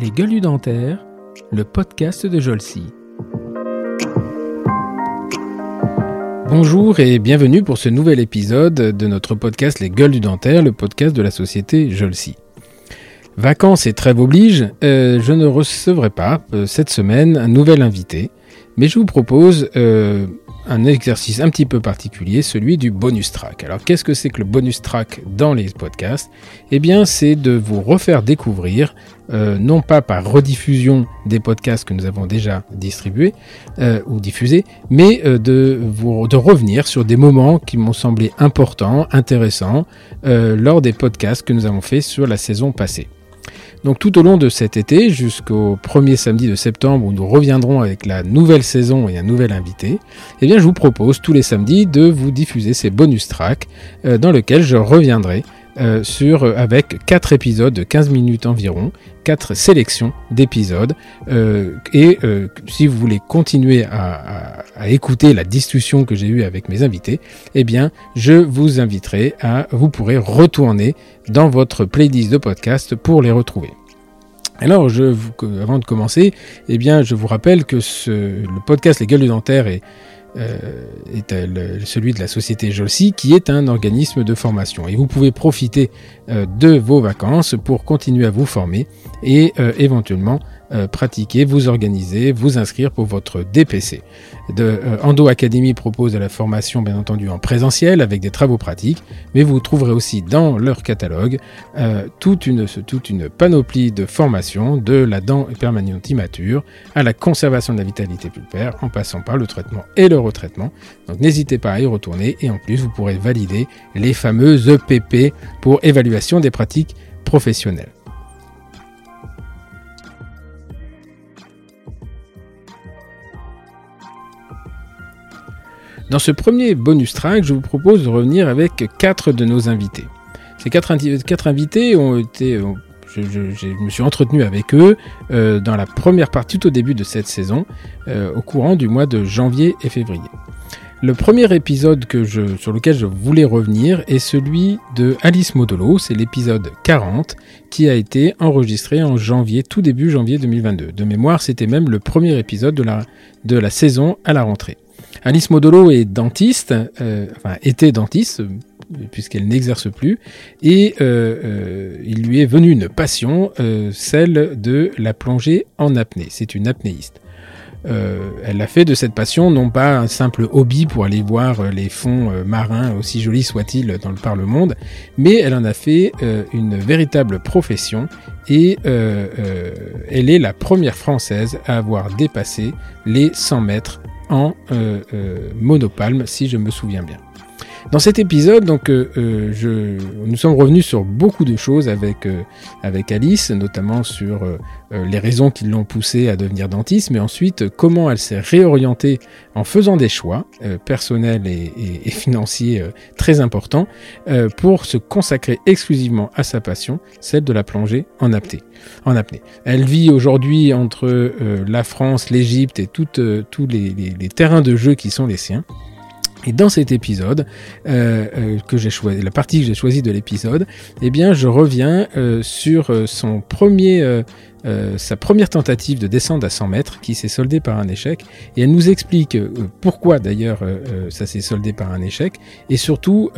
Les gueules dentaires, le podcast de Jolcy. Bonjour et bienvenue pour ce nouvel épisode de notre podcast Les gueules du dentaire, le podcast de la société Jolcy. Vacances et trêve oblige, euh, je ne recevrai pas euh, cette semaine un nouvel invité, mais je vous propose euh, un exercice un petit peu particulier, celui du bonus track. Alors qu'est-ce que c'est que le bonus track dans les podcasts? Eh bien c'est de vous refaire découvrir, euh, non pas par rediffusion des podcasts que nous avons déjà distribués euh, ou diffusés, mais de, vous, de revenir sur des moments qui m'ont semblé importants, intéressants, lors des podcasts que nous avons fait sur la saison passée. Donc tout au long de cet été, jusqu'au premier samedi de septembre où nous reviendrons avec la nouvelle saison et un nouvel invité, eh bien je vous propose tous les samedis de vous diffuser ces bonus tracks euh, dans lesquels je reviendrai euh, euh, avec quatre épisodes de 15 minutes environ, quatre sélections d'épisodes. Euh, et si vous voulez continuer à, écouter la discussion que j'ai eue avec mes invités, eh bien, je vous inviterai à, vous pourrez retourner dans votre playlist de podcast pour les retrouver. Alors, avant de commencer, eh bien, je vous rappelle que le podcast Les Gueules du Dentaire est est euh, celui de la société Jolsi, qui est un organisme de formation. Et vous pouvez profiter euh, de vos vacances pour continuer à vous former et éventuellement euh, pratiquer, vous organiser, vous inscrire pour votre DPC. De, euh, Endo Academy propose de la formation bien entendu en présentiel avec des travaux pratiques, mais vous trouverez aussi dans leur catalogue euh, toute, une, panoplie de formations de la dent permanente immature à la conservation de la vitalité pulpaire en passant par le traitement et le retraitement. Donc n'hésitez pas à y retourner et en plus vous pourrez valider les fameuses EPP pour évaluation des pratiques professionnelles. Dans ce premier bonus track, je vous propose de revenir avec quatre de nos invités. Ces quatre, invités ont été, je, me suis entretenu avec eux euh, dans la première partie, tout au début de cette saison, euh, au courant du mois de janvier et février. Le premier épisode sur lequel je voulais revenir est celui de Alice Modolo, c'est l'épisode 40 qui a été enregistré en janvier, tout début janvier 2022. De mémoire, c'était même le premier épisode de la saison à la rentrée. Alice Modolo est dentiste, euh, enfin était dentiste puisqu'elle n'exerce plus, et euh, euh, il lui est venu une passion, celle de la plongée en apnée. C'est une apnéiste. elle a fait de cette passion non pas un simple hobby pour aller voir les fonds marins, aussi jolis soient-ils dans le par le monde, mais elle en a fait une véritable profession et elle est la première française à avoir dépassé les 100 mètres en euh, euh, monopalme, si je me souviens bien. Dans cet épisode, donc, euh, euh, nous sommes revenus sur beaucoup de choses avec, euh, avec Alice, notamment sur les raisons qui l'ont poussée à devenir dentiste, mais ensuite comment elle s'est réorientée en faisant des choix personnels et, financiers très importants pour se consacrer exclusivement à sa passion, celle de la plongée en apnée. En apnée. Elle vit aujourd'hui entre la France, l'Égypte et tous les terrains de jeu qui sont les siens. Et dans cet épisode, euh, euh, que j'ai choisi, la partie que j'ai choisie de l'épisode, eh bien, je reviens euh, sur son premier, sa première tentative de descendre à 100 mètres, qui s'est soldée par un échec. Et elle nous explique pourquoi d'ailleurs ça s'est soldé par un échec, et surtout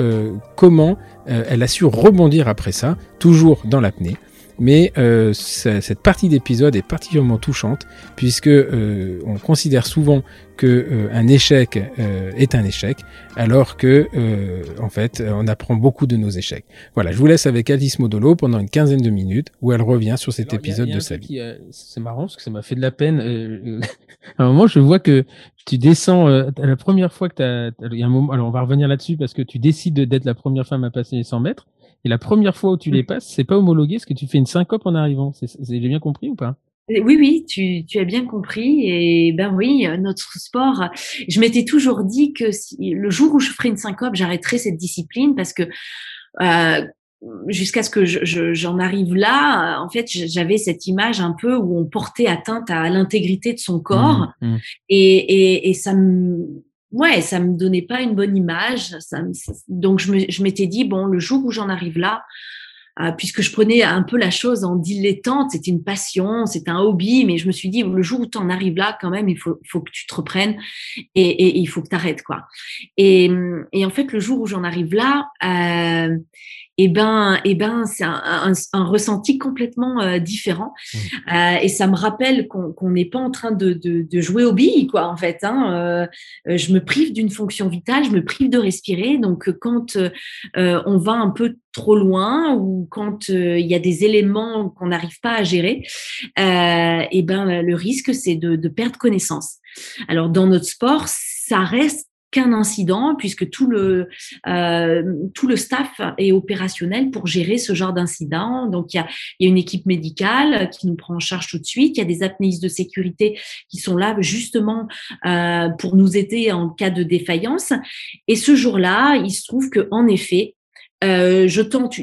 comment elle a su rebondir après ça, toujours dans l'apnée. Mais cette partie d'épisode est particulièrement touchante puisque on considère souvent que euh, un échec euh, est un échec, alors que euh, en fait on apprend beaucoup de nos échecs. Voilà, je vous laisse avec Alice Modolo pendant une quinzaine de minutes où elle revient sur cet Alors, épisode y a, y a de sa vie. C'est marrant parce que ça m'a fait de la peine. à un moment, je vois que tu descends la première fois que tu as, il y a un moment. Alors on va revenir là-dessus parce que tu décides d'être la première femme à passer les 100 mètres. Et la première fois où tu les passes, c'est pas homologué, parce que tu fais une syncope en arrivant. J'ai bien compris ou pas? Oui, oui, tu, tu, as bien compris. Et ben oui, notre sport, je m'étais toujours dit que si, le jour où je ferai une syncope, j'arrêterai cette discipline parce que euh, jusqu'à ce que j'en je, je, arrive là, en fait, j'avais cette image un peu où on portait atteinte à l'intégrité de son corps. Mmh, mmh. Et, et, et, ça me ouais, ça me donnait pas une bonne image. Ça, donc je m'étais dit bon, le jour où j'en arrive là, puisque je prenais un peu la chose en dilettante, c'était une passion, c'était un hobby, mais je me suis dit, le jour où tu en arrives là, quand même, il faut, faut que tu te reprennes et, et, il faut que tu. Quoi. Et, en fait, le jour où j'en arrive là, euh, eh ben, eh ben, c'est un, un, un, ressenti complètement euh, différent. Mmh. Euh, et ça me rappelle qu'on n'est pas en train de, de, de, jouer au billes, quoi, en fait. Hein. Euh, je me prive d'une fonction vitale, je me prive de respirer. Donc, quand euh, on va un peu trop loin ou quand il y a des éléments qu'on n'arrive pas à gérer, et eh ben, le risque, c'est de, de perdre connaissance. Alors, dans notre sport, ça reste qu'un incident puisque tout le euh, tout le staff est opérationnel pour gérer ce genre d'incident. Donc il y a, y a une équipe médicale qui nous prend en charge tout de suite. Il y a des apnéistes de sécurité qui sont là justement euh, pour nous aider en cas de défaillance. Et ce jour-là, il se trouve que en effet, euh, je tente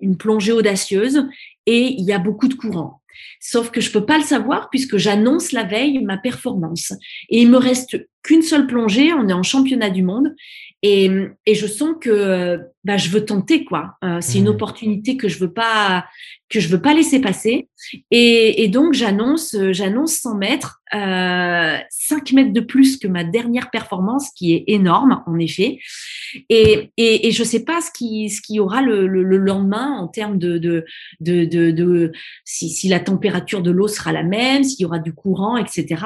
une plongée audacieuse et il y a beaucoup de courant. Sauf que je peux pas le savoir puisque j'annonce la veille ma performance. Et il me reste qu'une seule plongée. On est en championnat du monde. Et, et je sens que bah, je veux tenter quoi. Euh, c'est une mmh. opportunité que je veux pas que je veux pas laisser passer. Et, et donc j'annonce j'annonce 100 mètres, euh, 5 mètres de plus que ma dernière performance, qui est énorme en effet. Et, et, et je sais pas ce qui ce qui aura le, le, le lendemain en termes de de de, de, de si, si la température de l'eau sera la même, s'il y aura du courant, etc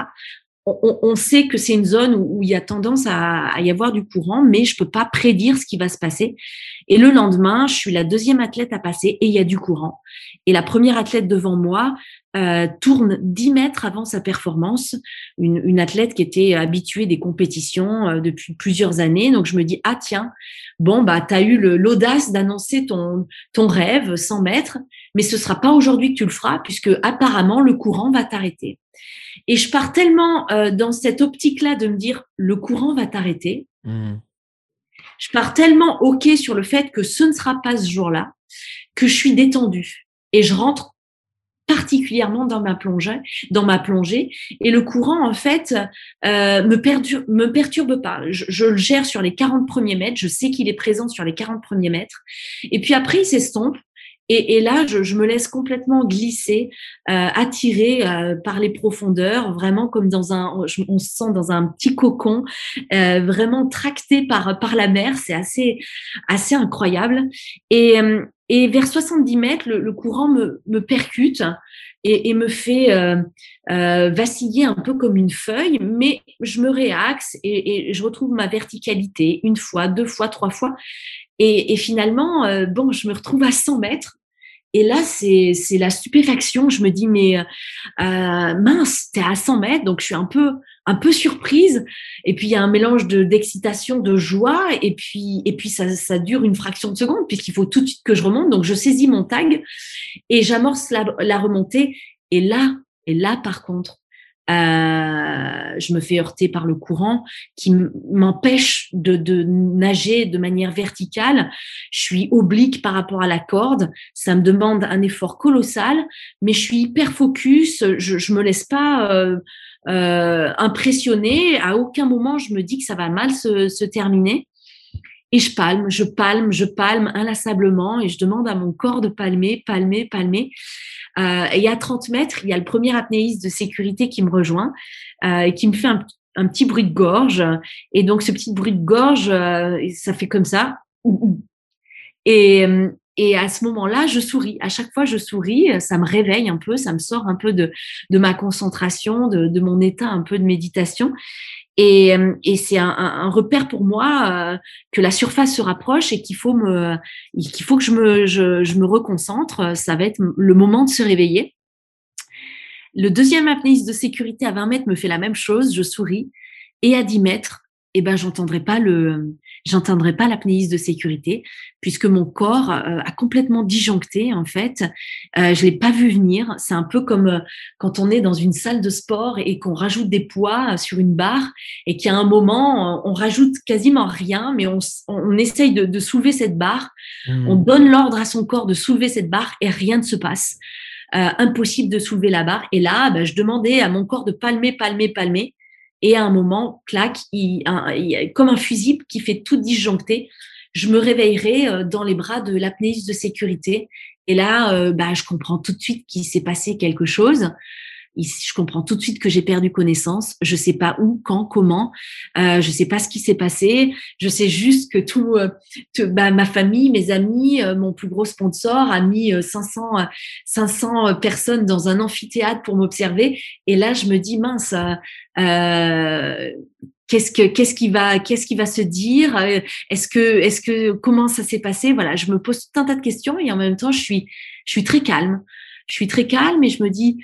on, sait que c'est une zone où, il y a tendance à, y avoir du courant, mais je peux pas prédire ce qui va se passer. Et le lendemain, je suis la deuxième athlète à passer et il y a du courant. Et la première athlète devant moi euh, tourne 10 mètres avant sa performance, une, athlète qui était habituée des compétitions euh, depuis plusieurs années. Donc je me dis, ah tiens, bon, bah, tu as eu l'audace d'annoncer ton, ton rêve 100 mètres, mais ce sera pas aujourd'hui que tu le feras puisque apparemment le courant va t'arrêter. Et je pars tellement euh, dans cette optique-là de me dire le courant va t'arrêter. Mmh. Je pars tellement OK sur le fait que ce ne sera pas ce jour-là que je suis détendue et je rentre particulièrement dans ma plongée, dans ma plongée. Et le courant, en fait, euh, me, perturbe, me perturbe pas. Je, le gère sur les 40 premiers mètres. Je sais qu'il est présent sur les 40 premiers mètres. Et puis après, il s'estompe. Et, là, je, me laisse complètement glisser, euh, attirer euh, par les profondeurs, vraiment comme dans un, on se sent dans un petit cocon, euh, vraiment tracté par par la mer. C'est assez assez incroyable. Et et vers 70 mètres, le, courant me, percute et, me fait euh, vaciller un peu comme une feuille, mais je me réaxe et, je retrouve ma verticalité une fois, deux fois, trois fois. Et, et finalement, bon, je me retrouve à 100 mètres et là, c'est la stupéfaction. Je me dis, mais euh, mince, t'es à 100 mètres, donc je suis un peu un peu surprise. Et puis il y a un mélange de d'excitation, de joie, et puis et puis ça, ça dure une fraction de seconde puisqu'il faut tout de suite que je remonte. Donc je saisis mon tag et j'amorce la, la remontée. Et là, et là par contre, euh, je me fais heurter par le courant qui m'empêche de, nager de manière verticale. Je suis oblique par rapport à la corde. Ça me demande un effort colossal, mais je suis hyper focus. Je, je me laisse pas euh, euh, impressionner. À aucun moment je me dis que ça va mal se terminer. Et je palme, je palme, je palme inlassablement et je demande à mon corps de palmer, palmer, palmer. Euh, et à 30 mètres, il y a le premier apnéiste de sécurité qui me rejoint euh, et qui me fait un, un, petit bruit de gorge. Et donc, ce petit bruit de gorge, euh, ça fait comme ça. Et, et à ce moment-là, je souris. À chaque fois, je souris. Ça me réveille un peu, ça me sort un peu de, de ma concentration, de, de mon état un peu de méditation. Et, euh, et c'est un, repère pour moi euh, que la surface se rapproche et qu'il faut que je me, je, je, me reconcentre. Ça va être le moment de se réveiller. Le deuxième apnéiste de sécurité à 20 mètres me fait la même chose. Je souris. Et à 10 mètres, eh ben, j'entendrai pas le, j'entendrai pas l'apnéiste de sécurité puisque mon corps euh, a complètement disjoncté en fait. Euh, je l'ai pas vu venir. C'est un peu comme euh, quand on est dans une salle de sport et qu'on rajoute des poids sur une barre et qu'à un moment on rajoute quasiment rien, mais on, on essaye de, de, soulever cette barre. Mmh. On donne l'ordre à son corps de soulever cette barre et rien ne se passe. Euh, impossible de soulever la barre. Et là, ben, je demandais à mon corps de palmer, palmer, palmer. Et à un moment, clac, comme un fusible qui fait tout disjoncter. je me réveillerai dans les bras de l'apnéiste de sécurité. Et là, bah, je comprends tout de suite qu'il s'est passé quelque chose je comprends tout de suite que j'ai perdu connaissance. Je sais pas où, quand, comment. Euh, je sais pas ce qui s'est passé. Je sais juste que tout, euh, bah, ma famille, mes amis, euh, mon plus gros sponsor a mis 500, euh, 500 personnes dans un amphithéâtre pour m'observer. Et là, je me dis mince. Qu'est-ce que qu'est-ce qui va qu'est-ce qui va se dire? Est-ce que est-ce que comment ça s'est passé? Voilà, je me pose tout un tas de questions et en même temps, je suis je suis très calme. Je suis très calme et je me dis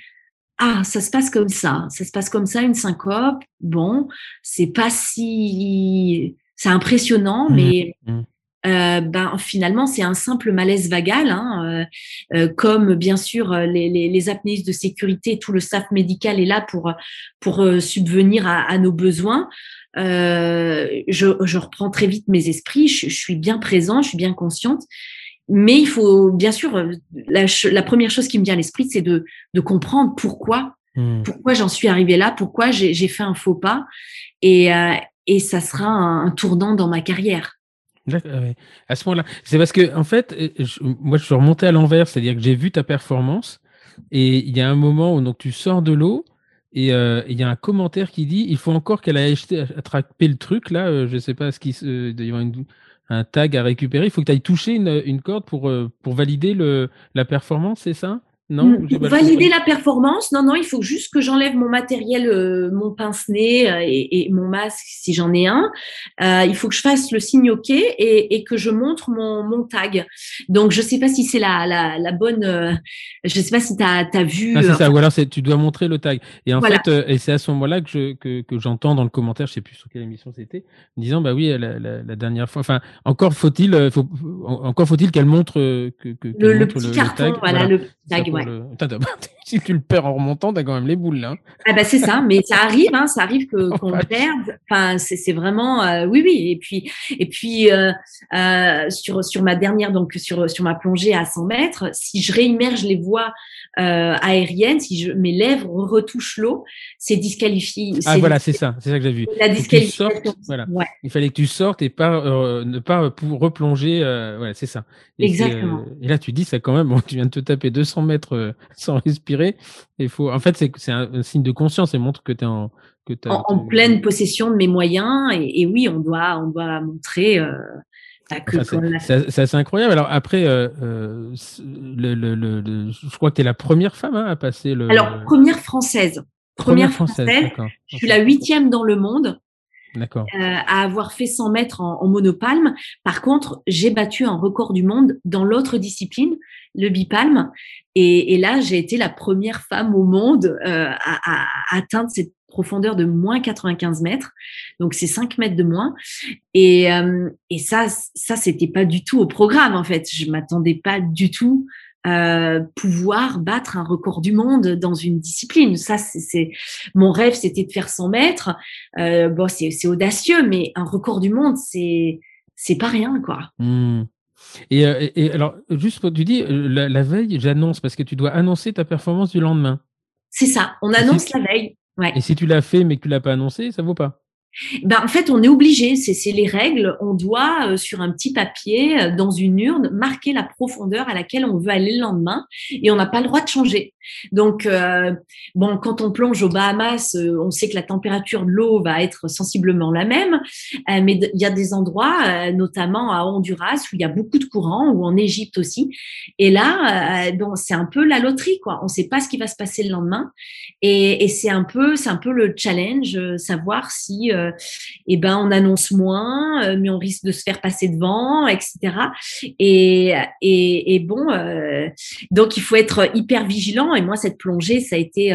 ah, ça se passe comme ça, ça se passe comme ça, une syncope. Bon, c'est pas si, c'est impressionnant, mmh. mais mmh. Euh, ben finalement c'est un simple malaise vagal, hein, euh, euh comme bien sûr les, les, les, apnéistes de sécurité, tout le staff médical est là pour pour subvenir à, à, nos besoins. Je, je, reprends très vite mes esprits, je, je suis bien présent, je suis bien consciente, mais il faut, bien sûr, euh, la, la première chose qui me vient à l'esprit, c'est de, de, comprendre pourquoi, hmm. pourquoi j'en suis arrivée là, pourquoi j'ai fait un faux pas, et, euh, et ça sera un, tournant dans ma carrière. À ce moment-là, c'est parce que en fait, euh, moi, je suis remonté à l'envers, c'est-à-dire que j'ai vu ta performance, et il y a un moment où donc tu sors de l'eau. Et il y a un commentaire qui dit il faut encore qu'elle ait attrapé le truc là. je ne sais pas ce qui. Euh, une, un tag à récupérer. Il faut que tu ailles toucher une, corde pour, euh, pour valider le, la performance, c'est ça? Non, pour valider la performance, non, non, il faut juste que j'enlève mon matériel, euh, mon pince-nez euh, et, et, mon masque si j'en ai un. Euh, il faut que je fasse le signe OK et, et que je montre mon, mon, tag. Donc, je sais pas si c'est la, la, la, bonne. Je sais pas si tu as, as, vu. Ah, c'est ça, ou alors tu dois montrer le tag. Et en fait, et c'est à ce moment-là que, je, que, que j'entends dans le commentaire, je sais plus sur quelle émission c'était, disant bah oui, la, dernière fois. Enfin, encore faut-il, faut, encore faut-il qu'elle montre que, que le, le, petit carton, voilà, le tag 前。例えば、si tu le perds en remontant, t'as quand même les boules là. Hein. Ah bah c'est ça, mais ça arrive, hein, ça arrive que qu'on le perde. Enfin, c'est vraiment euh, oui oui. Et puis et puis euh, euh, sur sur ma dernière donc sur sur ma plongée à 100 mètres, si je réimmerge les voies aériennes, si je, mes lèvres retouchent l'eau, c'est disqualifié. Ah voilà, c'est ça, c'est ça que j'ai vu. La disqualification. voilà. Il fallait que tu sortes et pas ne pas pour replonger. voilà, c'est ça. Exactement. et là tu dis ça quand même. Bon, tu viens de te taper 200 mètres sans respirer. Il faut, en fait, c'est un, signe de conscience et montre que tu es en, que en, pleine possession de mes moyens. Et, oui, on doit, on doit montrer. Euh, bah, c'est assez incroyable. Alors après, euh, euh, le, le, le, je crois que tu es la première femme hein, à passer le. Alors première française. Première, française. je suis la huitième dans le monde. D'accord. à avoir fait 100 mètres en, monopalme. Par contre, j'ai battu un record du monde dans l'autre discipline, le bipalme. Et, là, j'ai été la première femme au monde euh, à, à, atteindre cette profondeur de moins 95 mètres. Donc, c'est 5 mètres de moins. Et, euh, et ça, ça, c'était pas du tout au programme, en fait. Je m'attendais pas du tout euh, pouvoir battre un record du monde dans une discipline. Ça, c'est mon rêve, c'était de faire 100 mètres. Euh, bon, c'est audacieux, mais un record du monde, c'est c'est pas rien, quoi. Mmh. Euh, et, alors, juste, tu dis, la, veille, j'annonce, parce que tu dois annoncer ta performance du lendemain. C'est ça, on annonce la veille. Ouais. Et si tu l'as fait, mais que tu l'as pas annoncé, ça vaut pas ben, en fait, on est obligé, c'est les règles. On doit, euh, sur un petit papier, euh, dans une urne, marquer la profondeur à laquelle on veut aller le lendemain et on n'a pas le droit de changer. Donc, euh, bon, quand on plonge aux Bahamas, on sait que la température de l'eau va être sensiblement la même, mais il y a des endroits, notamment à Honduras, où il y a beaucoup de courants, ou en Égypte aussi. Et là, bon, c'est un peu la loterie, quoi. On ne sait pas ce qui va se passer le lendemain, et, et c'est un c'est un peu le challenge, savoir si euh, eh ben on annonce moins, euh, mais on risque de se faire passer devant, etc. Et, et, bon, euh, donc il faut être hyper vigilant. Et moi, cette plongée, ça a été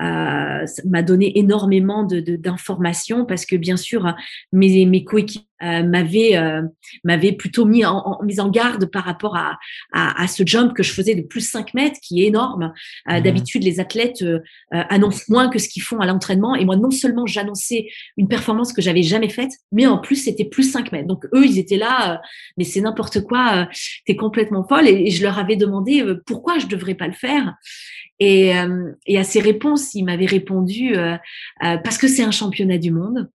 euh, m'a donné énormément de, d'informations parce que bien sûr mes, mes coéquipiers euh, m'avaient euh, m'avaient plutôt mis en, en, mis en garde par rapport à, à, à, ce jump que je faisais de plus 5 mètres qui est énorme. Mmh. D'habitude les athlètes annoncent moins que ce qu'ils font à l'entraînement et moi non seulement j'annonçais une performance que j'avais jamais faite mais en plus c'était plus 5 mètres. Donc eux ils étaient là mais c'est n'importe quoi, t'es complètement folle et, et, je leur avais demandé pourquoi je devrais pas le faire? Et, euh, et à ces réponses, il m'avait répondu euh, euh, parce que c'est un championnat du monde.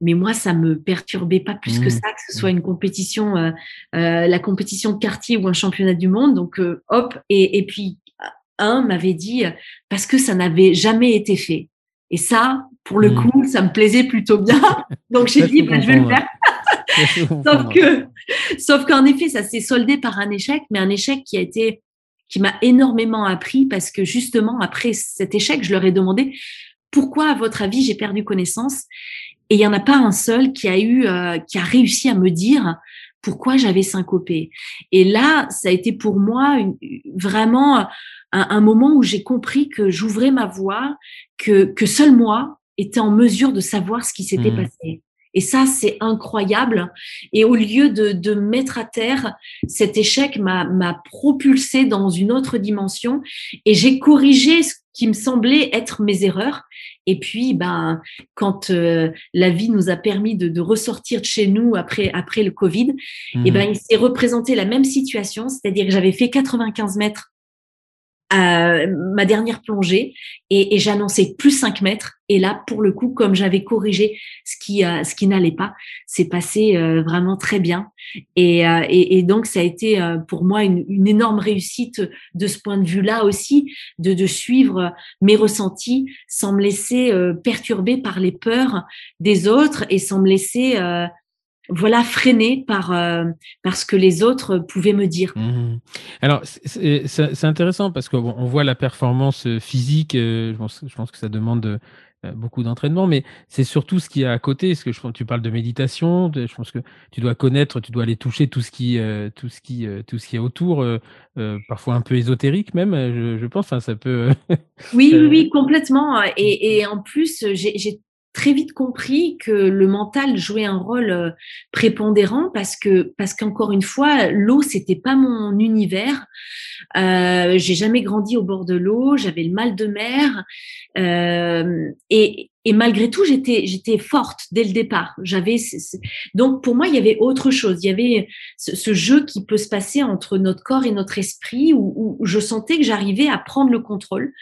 mais moi, ça me perturbait pas plus que mmh. ça, que ce soit une compétition, euh, euh, la compétition de quartier ou un championnat du monde. Donc, euh, hop, et, et puis un m'avait dit parce que ça n'avait jamais été fait. Et ça, pour le mmh. coup, ça me plaisait plutôt bien. Donc j'ai dit, bah, je vais le faire. sauf que, sauf qu'en effet, ça s'est soldé par un échec, mais un échec qui a été, qui m'a énormément appris parce que justement après cet échec, je leur ai demandé pourquoi, à votre avis, j'ai perdu connaissance? Et il y en a pas un seul qui a eu, euh, qui a réussi à me dire pourquoi j'avais syncopé. Et là, ça a été pour moi une, vraiment un, un, moment où j'ai compris que j'ouvrais ma voix, que, que seul moi était en mesure de savoir ce qui s'était mmh. passé. Et ça, c'est incroyable. Et au lieu de, de mettre à terre, cet échec m'a propulsé dans une autre dimension et j'ai corrigé ce qui me semblait être mes erreurs. Et puis, ben, quand euh, la vie nous a permis de, de, ressortir de chez nous après après le Covid, et eh ben, mmh. il s'est représenté la même situation, c'est-à-dire que j'avais fait 95 mètres ma dernière plongée et, et j'annonçais plus 5 mètres. Et là, pour le coup, comme j'avais corrigé ce qui, euh, ce qui n'allait pas, c'est passé euh, vraiment très bien. Et, euh, et, et, donc, ça a été pour moi une, une, énorme réussite de ce point de vue-là aussi, de, de suivre mes ressentis sans me laisser perturber par les peurs des autres et sans me laisser voilà freiné par euh, par ce que les autres pouvaient me dire. Mmh. Alors c'est intéressant parce qu'on on voit la performance euh, physique. Euh, je, pense, je pense que ça demande euh, beaucoup d'entraînement, mais c'est surtout ce qui est à côté. ce que je, tu parles de méditation, je pense que tu dois connaître, tu dois aller toucher tout ce qui, tout ce qui, tout ce qui est autour, parfois un peu ésotérique même. Je, je pense, hein, ça peut. oui, oui, oui, complètement. Et, et en plus, j'ai très vite compris que le mental jouait un rôle euh, prépondérant parce que parce qu'encore une fois l'eau c'était pas mon univers. Euh, j'ai jamais grandi au bord de l'eau j'avais le mal de mer euh, et, et malgré tout j'étais j'étais forte dès le départ. J'avais donc pour moi il y avait autre chose. Il y avait ce, jeu qui peut se passer entre notre corps et notre esprit où, où je sentais que j'arrivais à prendre le contrôle.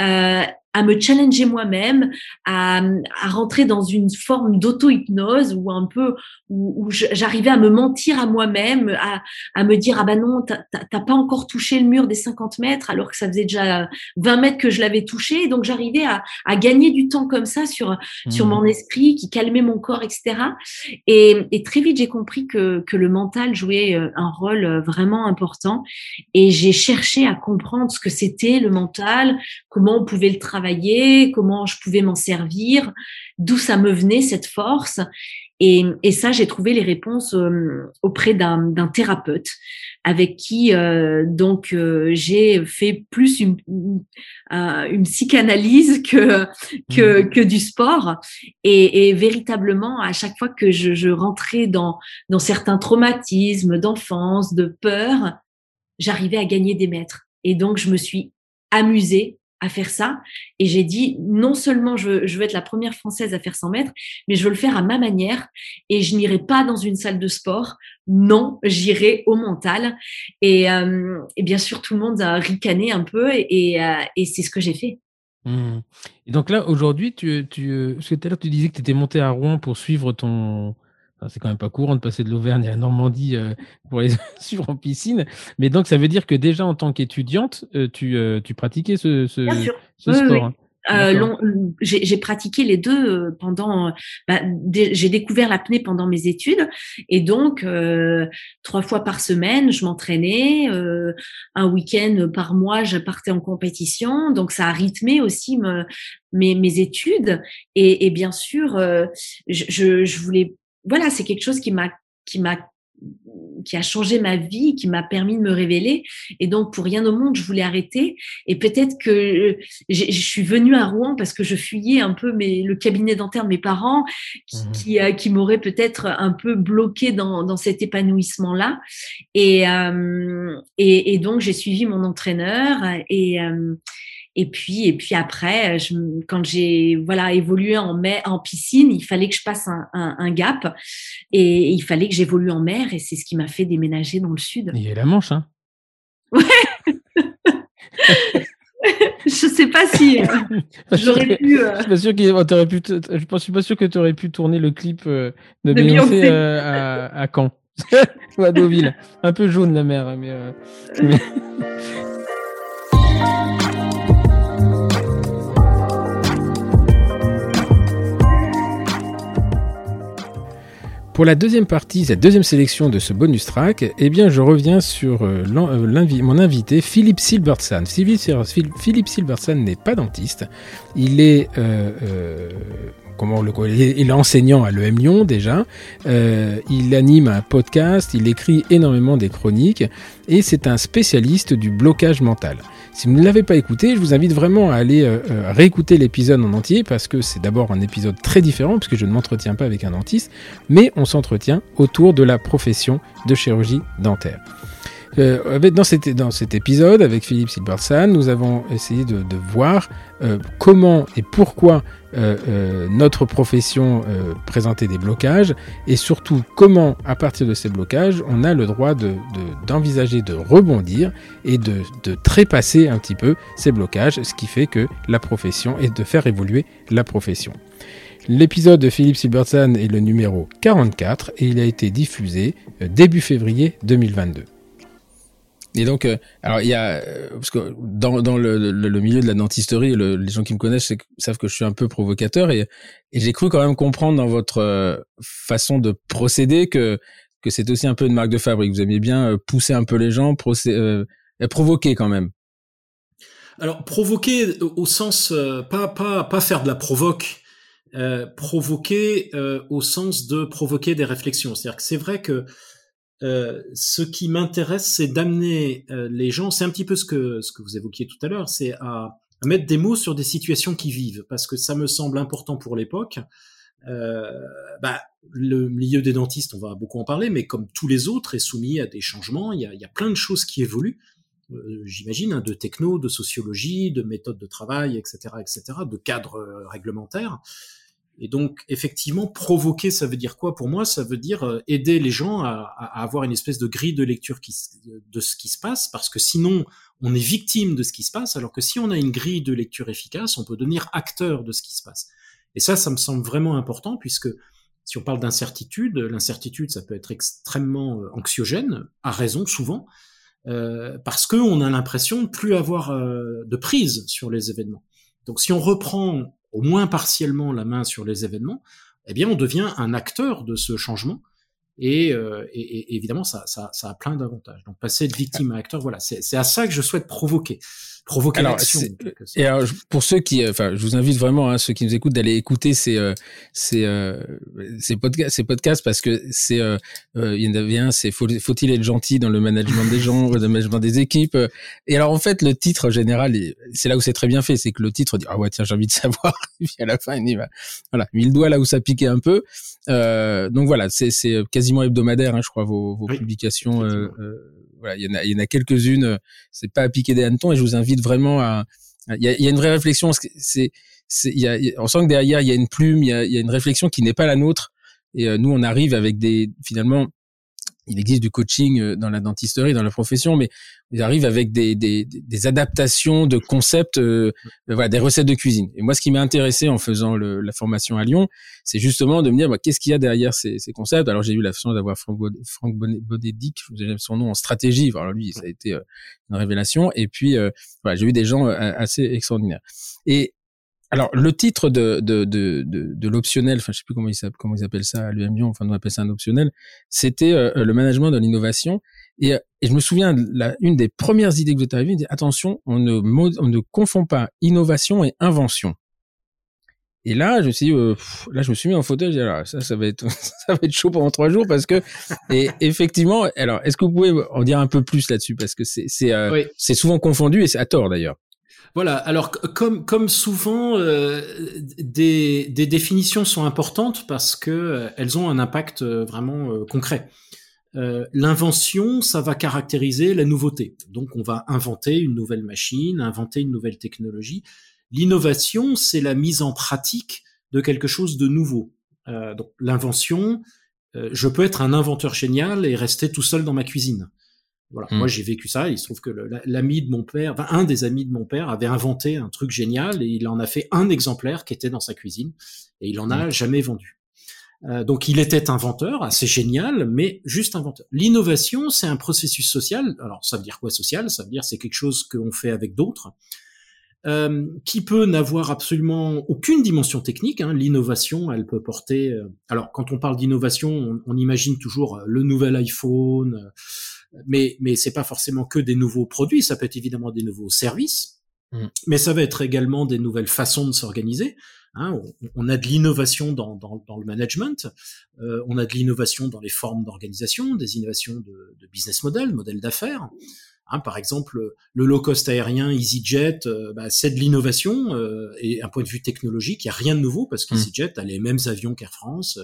Euh, à me challenger moi-même, à, à, rentrer dans une forme d'auto-hypnose ou un peu où, où j'arrivais à me mentir à moi-même, à, à, me dire ah ben non t'as pas encore touché le mur des 50 mètres alors que ça faisait déjà 20 mètres que je l'avais touché, donc j'arrivais à, à, gagner du temps comme ça sur sur mmh. mon esprit qui calmait mon corps etc. Et, et très vite j'ai compris que que le mental jouait euh, un rôle euh, vraiment important et j'ai cherché à comprendre ce que c'était le mental, comment on pouvait le travailler comment je pouvais m'en servir, d'où ça me venait cette force. Et, ça, j'ai trouvé les réponses euh, auprès d'un thérapeute avec qui euh, donc euh, j'ai fait plus une, une, psychanalyse que, que, mmh. que du sport et, véritablement à chaque fois que je, je rentrais dans dans certains traumatismes d'enfance, de peur, j'arrivais à gagner des mètres et donc je me suis amusée à faire ça. Et j'ai dit, non seulement je veux, être la première française à faire 100 mètres, mais je veux le faire à ma manière. Et je n'irai pas dans une salle de sport. Non, j'irai au mental. Et, euh, et, bien sûr, tout le monde a ricané un peu et, euh, et c'est ce que j'ai fait. Mmh. Et donc là, aujourd'hui, tu, tu, parce que tout à l'heure, tu disais que tu étais monté à Rouen pour suivre ton, c'est quand même pas courant de passer de l'Auvergne à la Normandie euh, pour les suivre en piscine. Mais donc, ça veut dire que déjà en tant qu'étudiante, euh, tu, euh, tu pratiquais ce, ce, ce sport. Hein. Euh, j'ai pratiqué les deux pendant. Bah, j'ai découvert l'apnée pendant mes études et donc trois fois par semaine, je m'entraînais. un week-end par mois, je partais en compétition. Donc ça a rythmé aussi me, mes, mes études et, et bien sûr, je, je voulais voilà, c'est quelque chose qui m'a qui m'a qui a changé ma vie, qui m'a permis de me révéler. Et donc, pour rien au monde, je voulais arrêter. Et peut-être que je suis venue à Rouen parce que je fuyais un peu mes, le cabinet dentaire de mes parents, qui, mmh qui, euh, qui m'aurait peut-être un peu bloqué dans, dans cet épanouissement-là. Et, euh, et, et, donc, j'ai suivi mon entraîneur et, euh, et puis, et puis après, je, quand j'ai voilà évolué en mer, en piscine, il fallait que je passe un, un, gap et il fallait que j'évolue en mer et c'est ce qui m'a fait déménager dans le sud. Il y a la Manche, hein Ouais. je sais pas si j'aurais pu. Je suis pas sûr pu. Je suis pas sûr que tu aurais pu tourner le clip de, Beyoncé, à, à, Caen ou à Deauville. Un peu jaune la mer, mais. mais... Pour la deuxième partie, cette deuxième sélection de ce bonus track, eh bien, je reviens sur euh, euh, mon invité, Philippe Silbertsan. Philippe Silbertsan n'est pas dentiste. Il est, euh, le, il est enseignant à l'EM Lyon déjà. il anime un podcast, il écrit énormément des chroniques et c'est un spécialiste du blocage mental. Si vous ne l'avez pas écouté, je vous invite vraiment à aller euh, euh, réécouter l'épisode en entier parce que c'est d'abord un épisode très différent puisque je ne m'entretiens pas avec un dentiste, mais on s'entretient autour de la profession de chirurgie dentaire. Euh, dans, cet, épisode, avec Philippe Silbersan, nous avons essayé de, voir euh, comment et pourquoi euh, notre profession présentait des blocages et surtout comment, à partir de ces blocages, on a le droit d'envisager de, rebondir et de, de trépasser un petit peu ces blocages, ce qui fait que la profession et de faire évoluer la profession. L'épisode de Philippe Silbersan est le numéro 44 et il a été diffusé début février 2022. Et donc, euh, alors il y a, euh, parce que dans, dans le, milieu de la dentisterie, les gens qui me connaissent savent que je suis un peu provocateur et, j'ai cru quand même comprendre dans votre euh, façon de procéder que que c'est aussi un peu une marque de fabrique. Vous aimiez bien pousser un peu les gens, procé provoquer quand même. Alors provoquer au sens pas pas pas faire de la provoque, provoquer au sens de provoquer des réflexions. C'est-à-dire que c'est vrai que euh, ce qui m'intéresse, c'est d'amener euh, les gens, c'est un petit peu ce que, ce que vous évoquiez tout à l'heure, c'est à, mettre des mots sur des situations qui vivent, parce que ça me semble important pour l'époque. Euh, bah, le milieu des dentistes, on va beaucoup en parler, mais comme tous les autres, est soumis à des changements. Il y a, il y a plein de choses qui évoluent, j'imagine, hein, de techno, de sociologie, de méthodes de travail, etc., etc., de cadres réglementaires. Et donc, effectivement, provoquer, ça veut dire quoi? Pour moi Ça veut dire euh, aider les gens à, avoir une espèce de grille de lecture de ce qui se passe, parce que sinon, on est victime de ce qui se passe, alors que si on a une grille de lecture efficace, on peut devenir acteur de ce qui se passe. Et ça, ça me semble vraiment important, puisque si on parle d'incertitude, l'incertitude, ça peut être extrêmement euh, anxiogène, à raison souvent, euh, parce qu'on a l'impression de plus avoir de prise sur les événements. Donc si on reprend au moins partiellement la main sur les événements, eh bien, on devient un acteur de ce changement. Et, euh, et, et évidemment, ça, ça, ça, a plein d'avantages. Donc, passer de victime à acteur, voilà, c'est à ça que je souhaite provoquer provoquer l'action. Et alors, pour ceux qui, euh, enfin, je vous invite vraiment, hein, ceux qui nous écoutent, d'aller écouter ces, euh, ces, euh, ces, podcasts, ces podcasts parce que c'est, euh, il y en avait un, c'est faut-il être gentil dans le management des gens, le management des équipes. Et alors, en fait, le titre général, c'est là où c'est très bien fait, c'est que le titre dit, ah ouais, tiens, j'ai envie de savoir. Et puis à la fin, il va, voilà, il doit là où ça piquait un peu. donc voilà, c'est quasiment hebdomadaire, hein, je crois, vos, vos publications voilà, il y en a, il y en a quelques-unes. Euh, c'est pas à piquer des hannetons et je vous invite vraiment à. Il y a, il y a une vraie réflexion. C'est, c'est, il y a, on sent que derrière il y a une plume, il y a, il y a une réflexion qui n'est pas la nôtre. Et euh, nous, on arrive avec des finalement il existe du coaching euh, dans la dentisterie, dans la profession, mais il arrive avec des, des, des adaptations de concepts, euh, voilà, des recettes de cuisine. Et moi, ce qui m'a intéressé en faisant le, la formation à Lyon, c'est justement de me dire bah, qu'est-ce qu'il y a derrière ces, ces concepts? Alors j'ai eu la chance d'avoir Franck, Franck Bonedic, je vous son nom en stratégie. Alors lui, ça a été euh, une révélation. Et puis voilà, j'ai eu des gens assez extraordinaires. Et alors, le titre de, de, de, de, de l'optionnel, enfin, je sais plus comment ils, comment ils appellent ça à l'UM Lyon, enfin, on appelle ça un optionnel, c'était euh, le management de l'innovation. Et, et, je me souviens, la, une des premières idées que vous êtes arrivé, attention, on ne, on ne confond pas innovation et invention. Et là, je me suis dit, euh, là, je me suis mis en fauteuil. Dit, alors, ça, ça va être, ça va être chaud pendant trois jours parce que, et effectivement, alors, est-ce que vous pouvez en dire un peu plus là-dessus? Parce que c'est, c'est, euh, c'est souvent confondu et c'est à tort d'ailleurs. Voilà. Alors comme souvent, euh, des, des définitions sont importantes parce que euh, elles ont un impact euh, vraiment concret. L'invention, ça va caractériser la nouveauté. Donc on va inventer une nouvelle machine, inventer une nouvelle technologie. L'innovation, c'est la mise en pratique de quelque chose de nouveau. donc l'invention, je peux être un inventeur génial et rester tout seul dans ma cuisine. Voilà, moi j'ai vécu ça. Il se trouve que l'ami de mon père, enfin un des amis de mon père, avait inventé un truc génial et il en a fait un exemplaire qui était dans sa cuisine et il en a jamais vendu. Euh, donc il était inventeur, assez génial, mais juste inventeur. L'innovation, c'est un processus social. Alors ça veut dire quoi social? Ça veut dire c'est quelque chose qu'on fait avec d'autres, euh, qui peut n'avoir absolument aucune dimension technique. Hein. L'innovation, elle peut porter. Euh, alors quand on parle d'innovation, on, on, imagine toujours le nouvel iPhone, mais mais c'est pas forcément que des nouveaux produits. Ça peut être évidemment des nouveaux services, mmh. mais ça va être également des nouvelles façons de s'organiser. Hein, on, a de l'innovation dans, dans, dans, le management, euh, on a de l'innovation dans les formes d'organisation, des innovations de, de business model, modèle d'affaires. Hein, par exemple, le low cost aérien EasyJet, euh, bah, c'est de l'innovation euh, et un point de vue technologique, il y a rien de nouveau parce mmh. qu'EasyJet a les mêmes avions qu'Air France,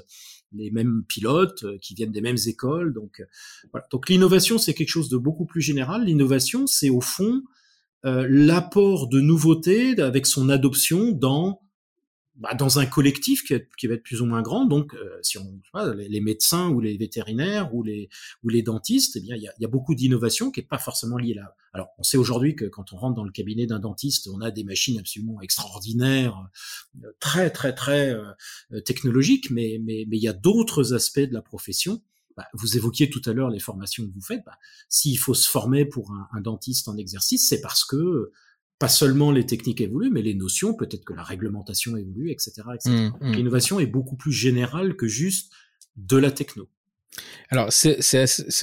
les mêmes pilotes euh, qui viennent des mêmes écoles. Donc, euh, voilà. donc l'innovation, c'est quelque chose de beaucoup plus général. L'innovation, c'est au fond euh, l'apport de nouveautés avec son adoption dans bah, dans un collectif qui, qui, va être plus ou moins grand. Donc, euh, si on les, médecins ou les vétérinaires ou les ou les dentistes, eh bien, il y a, y a, beaucoup d'innovation qui est pas forcément liée là. Alors, on sait aujourd'hui que quand on rentre dans le cabinet d'un dentiste, on a des machines absolument extraordinaires, euh, très très très euh, technologiques, mais mais mais il y a d'autres aspects de la profession. Bah, vous évoquiez tout à l'heure les formations que vous faites. Bah, S'il faut se former pour un, un dentiste en exercice, c'est parce que pas seulement les techniques évoluent, mais les notions, peut-être que la réglementation évolue, etc. etc. Mmh, mmh. L'innovation est beaucoup plus générale que juste de la techno. Alors c'est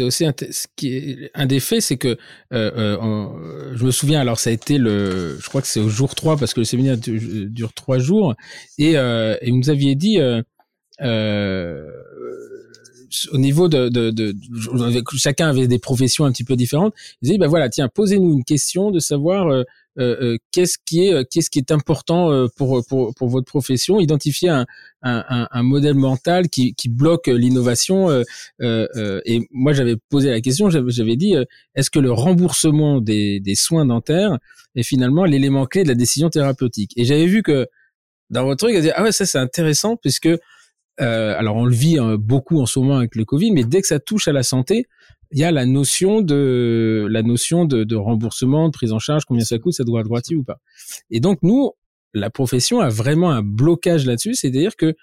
aussi un, ce qui est, un des faits, c'est que euh, euh, je me souviens, alors ça a été le, je crois que c'est au jour 3 parce que le séminaire dure trois jours et, euh, et vous nous aviez dit euh, au niveau de, de, de, chacun avait des professions un petit peu différentes. Ils disaient ben voilà tiens posez-nous une question de savoir euh, euh, euh, qu'est-ce qui est qu'est-ce qui est important euh, pour, pour, pour votre profession, identifier un, un, un modèle mental qui, qui bloque l'innovation. et moi, j'avais posé la question, j'avais dit, est-ce que le remboursement des, des soins dentaires est finalement l'élément clé de la décision thérapeutique? Et j'avais vu que dans votre truc, dit, ah ouais, ça c'est intéressant puisque euh, alors on le vit beaucoup en ce moment avec le Covid, mais dès que ça touche à la santé, il y a la notion de la notion de, de, remboursement, de prise en charge, combien ça coûte, ça doit être droitier ou pas. Et donc nous, la profession a vraiment un blocage là-dessus, c'est-à-dire que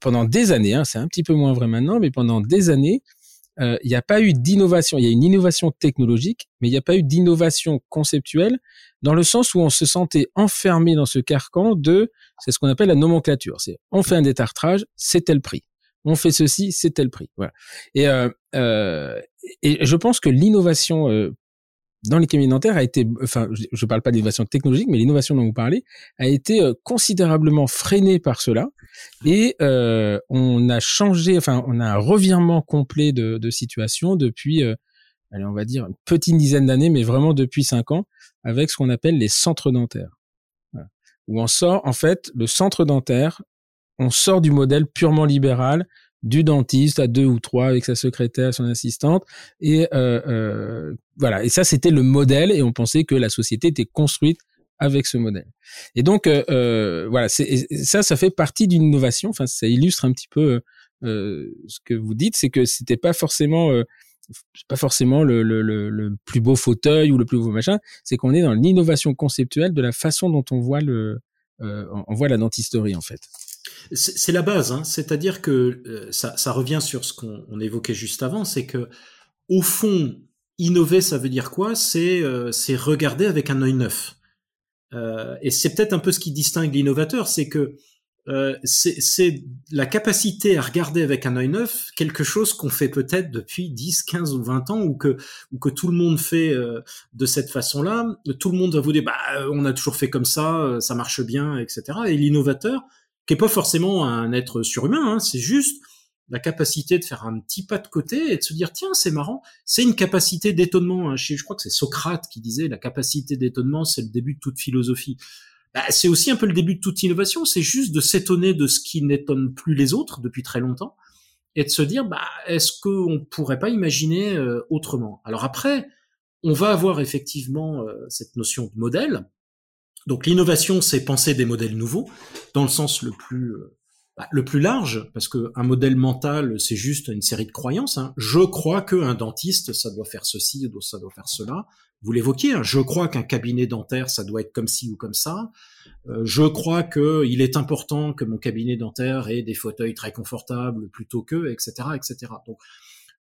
pendant des années, hein, c'est un petit peu moins vrai maintenant, mais pendant des années, euh, il n'y a pas eu d'innovation. Il y a une innovation technologique, mais il n'y a pas eu d'innovation conceptuelle dans le sens où on se sentait enfermé dans ce carcan de, c'est ce qu'on appelle la nomenclature. C'est on fait un détartrage, c'est tel prix on fait ceci, c'est tel prix. Voilà. Et, euh, euh, et je pense que l'innovation euh, dans les cabinets dentaires a été, enfin, je ne parle pas d'innovation technologique, mais l'innovation dont vous parlez a été euh, considérablement freinée par cela. Et euh, on a changé, enfin, on a un revirement complet de, de situation depuis, euh, allez, on va dire une petite dizaine d'années, mais vraiment depuis cinq ans, avec ce qu'on appelle les centres dentaires. Voilà. Où on sort, en fait, le centre dentaire on sort du modèle purement libéral du dentiste à deux ou trois avec sa secrétaire, son assistante, et euh, euh, voilà. Et ça, c'était le modèle, et on pensait que la société était construite avec ce modèle. Et donc, euh, voilà, ça, ça fait partie d'une innovation. Enfin, ça illustre un petit peu ce que vous dites, c'est que c'était pas forcément pas forcément le, le, le, plus beau fauteuil ou le plus beau machin, c'est qu'on est dans l'innovation conceptuelle de la façon dont on voit le, on voit la dentisterie en fait. C'est la base, hein. c'est-à-dire que euh, ça, revient sur ce qu'on évoquait juste avant, c'est que au fond, innover, ça veut dire quoi? C'est euh, regarder avec un œil neuf. Euh, et c'est peut-être un peu ce qui distingue l'innovateur, c'est que c'est la capacité à regarder avec un œil neuf quelque chose qu'on fait peut-être depuis 10, 15 ou 20 ans ou que, ou que tout le monde fait de cette façon-là. Tout le monde va vous dire, bah, on a toujours fait comme ça, ça marche bien, etc. Et l'innovateur, qui est pas forcément un être surhumain, hein, c'est juste la capacité de faire un petit pas de côté et de se dire tiens c'est marrant, c'est une capacité d'étonnement. Hein. Je, crois que c'est Socrate qui disait la capacité d'étonnement c'est le début de toute philosophie. Bah, c'est aussi un peu le début de toute innovation, c'est juste de s'étonner de ce qui n'étonne plus les autres depuis très longtemps et de se dire bah est-ce qu'on pourrait pas imaginer euh, autrement? Alors après on va avoir effectivement euh, cette notion de modèle donc l'innovation, c'est penser des modèles nouveaux, dans le sens le plus euh, bah, le plus large, parce que un modèle mental, c'est juste une série de croyances. Hein. Je crois qu'un dentiste, ça doit faire ceci, ça doit faire cela. Vous l'évoquiez. Hein. Je crois qu'un cabinet dentaire, ça doit être comme ci ou comme ça. Euh, je crois qu'il est important que mon cabinet dentaire ait des fauteuils très confortables plutôt que, etc., etc. Donc,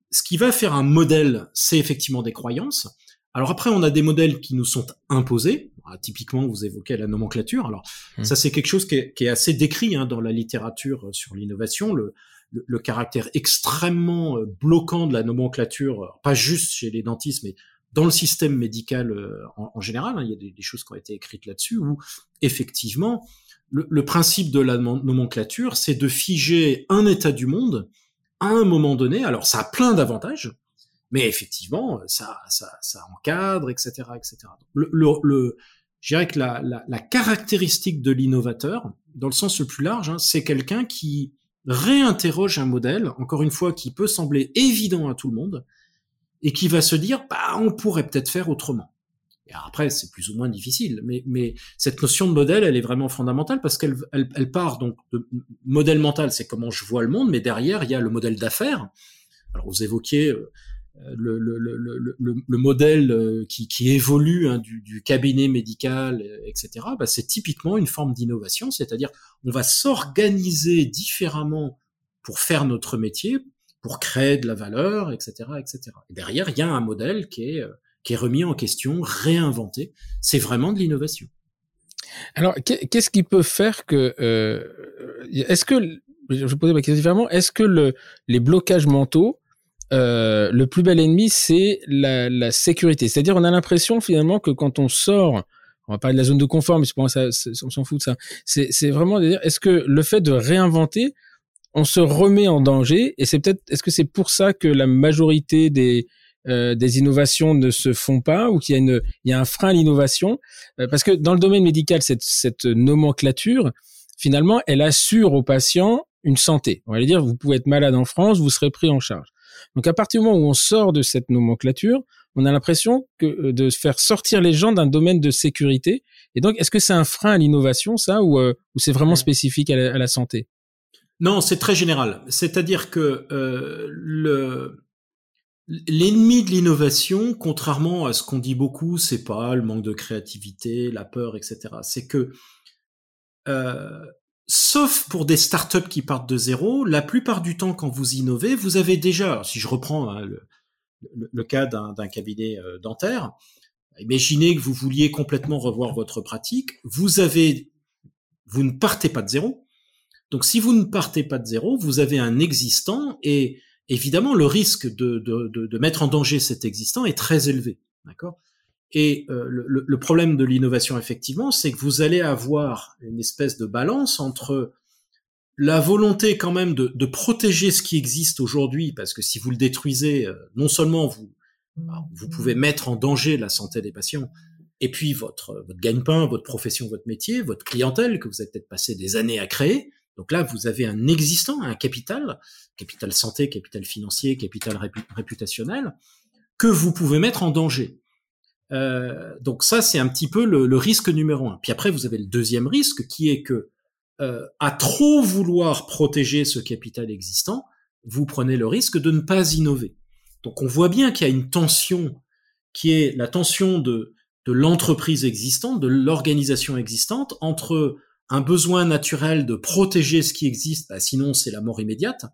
ce qui va faire un modèle, c'est effectivement des croyances. Alors après, on a des modèles qui nous sont imposés. Ah, typiquement, vous évoquez la nomenclature. Alors mmh. ça, c'est quelque chose qui est, assez décrit hein, dans la littérature euh, sur l'innovation. Le, le, caractère extrêmement euh, bloquant de la nomenclature, pas juste chez les dentistes, mais dans le système médical euh, en, général. Hein, il y a des, des, choses qui ont été écrites là-dessus où effectivement, le, le, principe de la nomenclature, c'est de figer un état du monde à un moment donné. Alors ça a plein d'avantages mais effectivement, ça, ça, ça encadre, etc., etc. Le, le, je dirais que la, caractéristique de l'innovateur, dans le sens le plus large, hein, c'est quelqu'un qui réinterroge un modèle, encore une fois, qui peut sembler évident à tout le monde, et qui va se dire, bah, on pourrait peut-être faire autrement. Et après, c'est plus ou moins difficile, mais, cette notion de modèle, elle est vraiment fondamentale parce qu'elle elle, elle part donc de modèle mental, c'est comment je vois le monde, mais derrière, il y a le modèle d'affaires. Alors, vous évoquiez euh, le, le, le, le, modèle euh, qui, qui évolue hein, du, du, cabinet médical, euh, etc., bah, c'est typiquement une forme d'innovation, c'est-à-dire on va s'organiser différemment pour faire notre métier, pour créer de la valeur, etc., etc. Et derrière, il y a un modèle qui est, euh, qui est remis en question, réinventé. C'est vraiment de l'innovation. Alors, qu'est-ce qui peut faire que... Euh, est-ce que... Je vais poser ma question différemment. Est-ce que le, les blocages mentaux euh, le plus bel ennemi, c'est la, la, sécurité. C'est-à-dire, on a l'impression finalement que quand on sort, on va parler de la zone de confort, mais pour ça, on s'en fout de ça. C'est vraiment de dire, est-ce que le fait de réinventer, on se remet en danger Et c'est peut-être, est-ce que c'est pour ça que la majorité des euh, des innovations ne se font pas ou qu'il y a une il y a un frein à l'innovation? Euh, Parce que dans le domaine médical, cette cette nomenclature, finalement, elle assure aux patients une santé. On va dire, vous pouvez être malade en France, vous serez pris en charge. Donc à partir du moment où on sort de cette nomenclature, on a l'impression que euh, de faire sortir les gens d'un domaine de sécurité. Et donc, est-ce que c'est un frein à l'innovation, ça, ou, euh, ou c'est vraiment spécifique à la, santé? Non, c'est très général. C'est-à-dire que euh, le l'ennemi de l'innovation, contrairement à ce qu'on dit beaucoup, c'est pas le manque de créativité, la peur, etc. C'est que euh, Sauf pour des startups qui partent de zéro, la plupart du temps, quand vous innovez, vous avez déjà, si je reprends hein, le, cas d'un cabinet euh, dentaire, imaginez que vous vouliez complètement revoir votre pratique, vous avez, vous ne partez pas de zéro. Donc, si vous ne partez pas de zéro, vous avez un existant et évidemment, le risque de, de, mettre en danger cet existant est très élevé. D'accord? Et euh, le, le, problème de l'innovation, effectivement, c'est que vous allez avoir une espèce de balance entre la volonté quand même de, de protéger ce qui existe aujourd'hui, parce que si vous le détruisez, euh, non seulement vous, vous pouvez mettre en danger la santé des patients, et puis votre, votre gagne-pain, votre profession, votre métier, votre clientèle que vous avez peut-être passé des années à créer. Donc là, vous avez un existant, un capital, capital santé, capital financier, capital réputationnel, que vous pouvez mettre en danger. Euh, donc ça, c'est un petit peu le, risque numéro un. Puis après, vous avez le deuxième risque qui est que euh, à trop vouloir protéger ce capital existant, vous prenez le risque de ne pas innover. Donc on voit bien qu'il y a une tension qui est la tension de, de l'entreprise existante, de l'organisation existante, entre un besoin naturel de protéger ce qui existe, bah, sinon c'est la mort immédiate,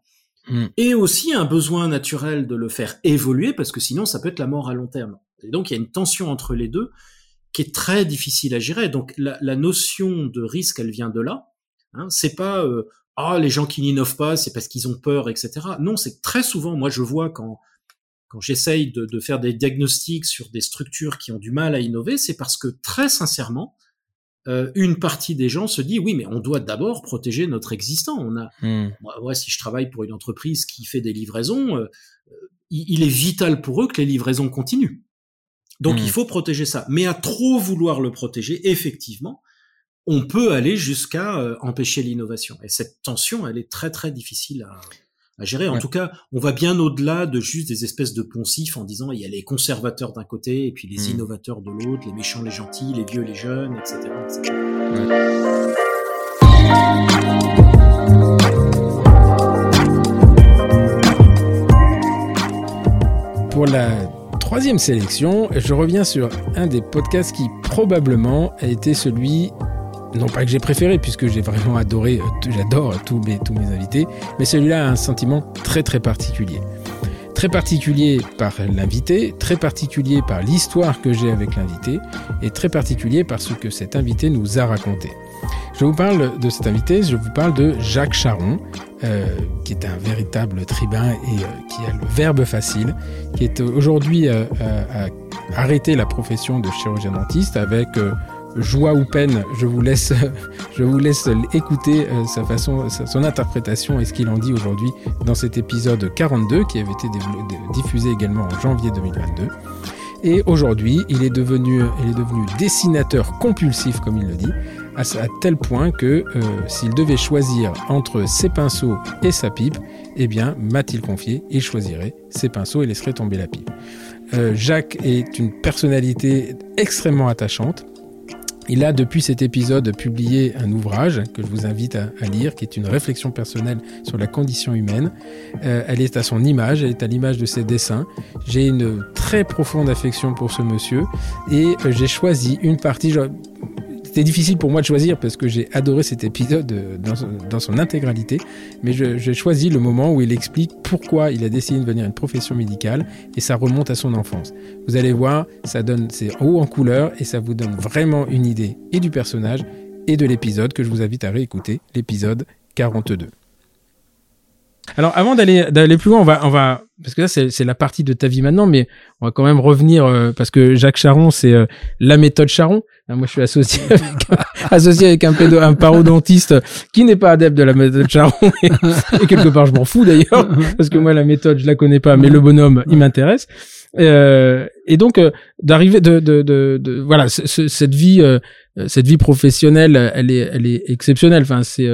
hmm. et aussi un besoin naturel de le faire évoluer, parce que sinon ça peut être la mort à long terme. Et donc il y a une tension entre les deux qui est très difficile à gérer. Donc la, la notion de risque, elle vient de là. Hein, c'est pas euh, ah les gens qui n'innovent pas, c'est parce qu'ils ont peur, etc. Non, c'est très souvent, moi je vois quand quand j'essaye de, de, faire des diagnostics sur des structures qui ont du mal à innover, c'est parce que très sincèrement, euh, une partie des gens se dit oui, mais on doit d'abord protéger notre existant. On a, hmm. moi, si je travaille pour une entreprise qui fait des livraisons, euh, il, il, est vital pour eux que les livraisons continuent. Donc hmm. il faut protéger ça. Mais à trop vouloir le protéger, effectivement, on peut aller jusqu'à euh, empêcher l'innovation. Et cette tension, elle est très très difficile à, gérer. En tout cas, on va bien au-delà de juste des espèces de poncifs en disant il y a les conservateurs d'un côté et puis les hmm. innovateurs de l'autre, les méchants, les gentils, les vieux, les jeunes, etc. Pour la troisième sélection, je reviens sur un des podcasts qui probablement a été celui, non pas que j'ai préféré, puisque j'ai vraiment adoré, euh, j'adore tous mes, tous mes invités, mais celui-là a un sentiment très très particulier. Très particulier par l'invité, très particulier par l'histoire que j'ai avec l'invité, et très particulier par ce que cet invité nous a raconté. Je vous parle de cet invité, je vous parle de Jacques Charon, euh, qui est un véritable tribun et euh, qui a le verbe facile, qui est aujourd'hui euh, arrêté la profession de chirurgien dentiste avec joie ou peine. Je vous laisse, je vous laisse écouter sa façon, son interprétation et ce qu'il en dit aujourd'hui dans cet épisode 42 qui avait été diffusé également en janvier 2022. Et aujourd'hui, il est devenu dessinateur compulsif, comme il le dit, à, tel point que euh, s'il devait choisir entre ses pinceaux et sa pipe, eh bien, m'a-t-il confié, il choisirait ses pinceaux et laisserait tomber la pipe. Euh, Jacques est une personnalité extrêmement attachante. Il a depuis cet épisode publié un ouvrage que je vous invite à, lire, qui est une réflexion personnelle sur la condition humaine. Euh, elle est à son image, elle est à l'image de ses dessins. J'ai une très profonde affection pour ce monsieur et j'ai choisi une partie. C'était difficile pour moi de choisir parce que j'ai adoré cet épisode euh, dans, son intégralité, mais j'ai choisi le moment où il explique pourquoi il a décidé de devenir une profession médicale et ça remonte à son enfance. Vous allez voir, ça donne, c'est haut en couleur et ça vous donne vraiment une idée et du personnage et de l'épisode que je vous invite à réécouter, l'épisode 42. Alors avant d'aller plus loin, on va on va parce que là c'est la partie de ta vie maintenant, mais on va quand même revenir euh, parce que Jacques Charon c'est euh, la méthode Charon. Moi je suis associé avec, associé avec un pédo, un parodontiste qui n'est pas adepte de la méthode Charon et, quelque part je m'en fous d'ailleurs parce que moi la méthode je la connais pas, mais le bonhomme il m'intéresse. Euh, et donc d'arriver de, de, de, de, voilà cette vie cette vie professionnelle elle est elle est exceptionnelle. Enfin c'est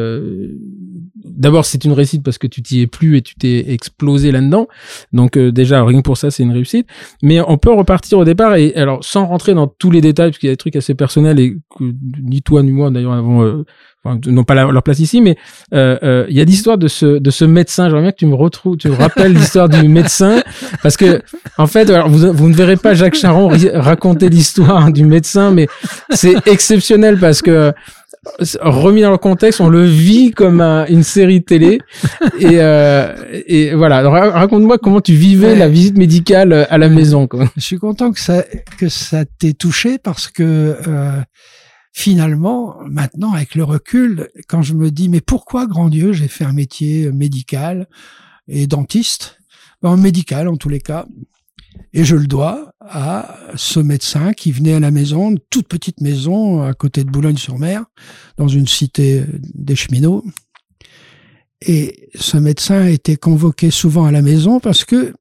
d'abord c'est une réussite parce que tu t'y es plus et tu t'es explosé là-dedans. Donc euh, déjà rien que pour ça c'est une réussite. Mais on peut repartir au départ et alors sans rentrer dans tous les détails parce qu'il y a des trucs assez personnels et que ni toi ni moi d'ailleurs avons euh, enfin, n'ont pas leur place ici, mais euh, euh, il y a l'histoire de ce de ce médecin. J'aimerais bien que tu me retrouves, tu me rappelles l'histoire du médecin, parce que en fait, alors, vous vous ne verrez pas Jacques Charon raconter l'histoire du médecin, mais c'est exceptionnel parce que remis dans le contexte, on le vit comme une série télé. et, euh, et voilà. Raconte-moi comment tu vivais la visite médicale euh, à la maison. Quoi. Je suis content que ça que ça t'ait touché parce que euh, finalement, maintenant avec le recul, quand je me dis mais pourquoi grand Dieu j'ai fait un métier médical et dentiste, ben, médical en tous les cas, et je le dois à ce médecin qui venait à la maison, une toute petite maison à côté de Boulogne-sur-Mer, dans une cité des cheminots. Et ce médecin était convoqué souvent à la maison parce que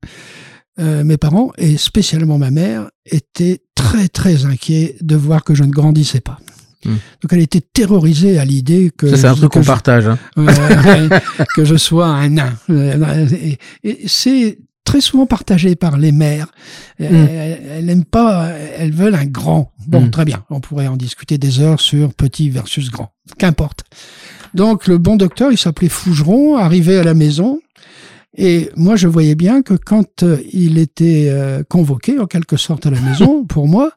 euh, mes parents, et spécialement ma mère, étaient très très inquiets de voir que je ne grandissais pas. Hmm. Donc elle était terrorisée à l'idée que ça c'est un truc qu'on partage hein. que je sois un nain. Et, et c'est très souvent partagé par les mères. Mm. Elles n'aiment pas, elles veulent un grand. Bon, mm. très bien. On pourrait en discuter des heures sur petit versus grand. Qu'importe. Donc, le bon docteur, il s'appelait Fougeron, arrivait à la maison. Et moi, je voyais bien que quand euh, il était euh, convoqué, en quelque sorte, à la maison, pour moi,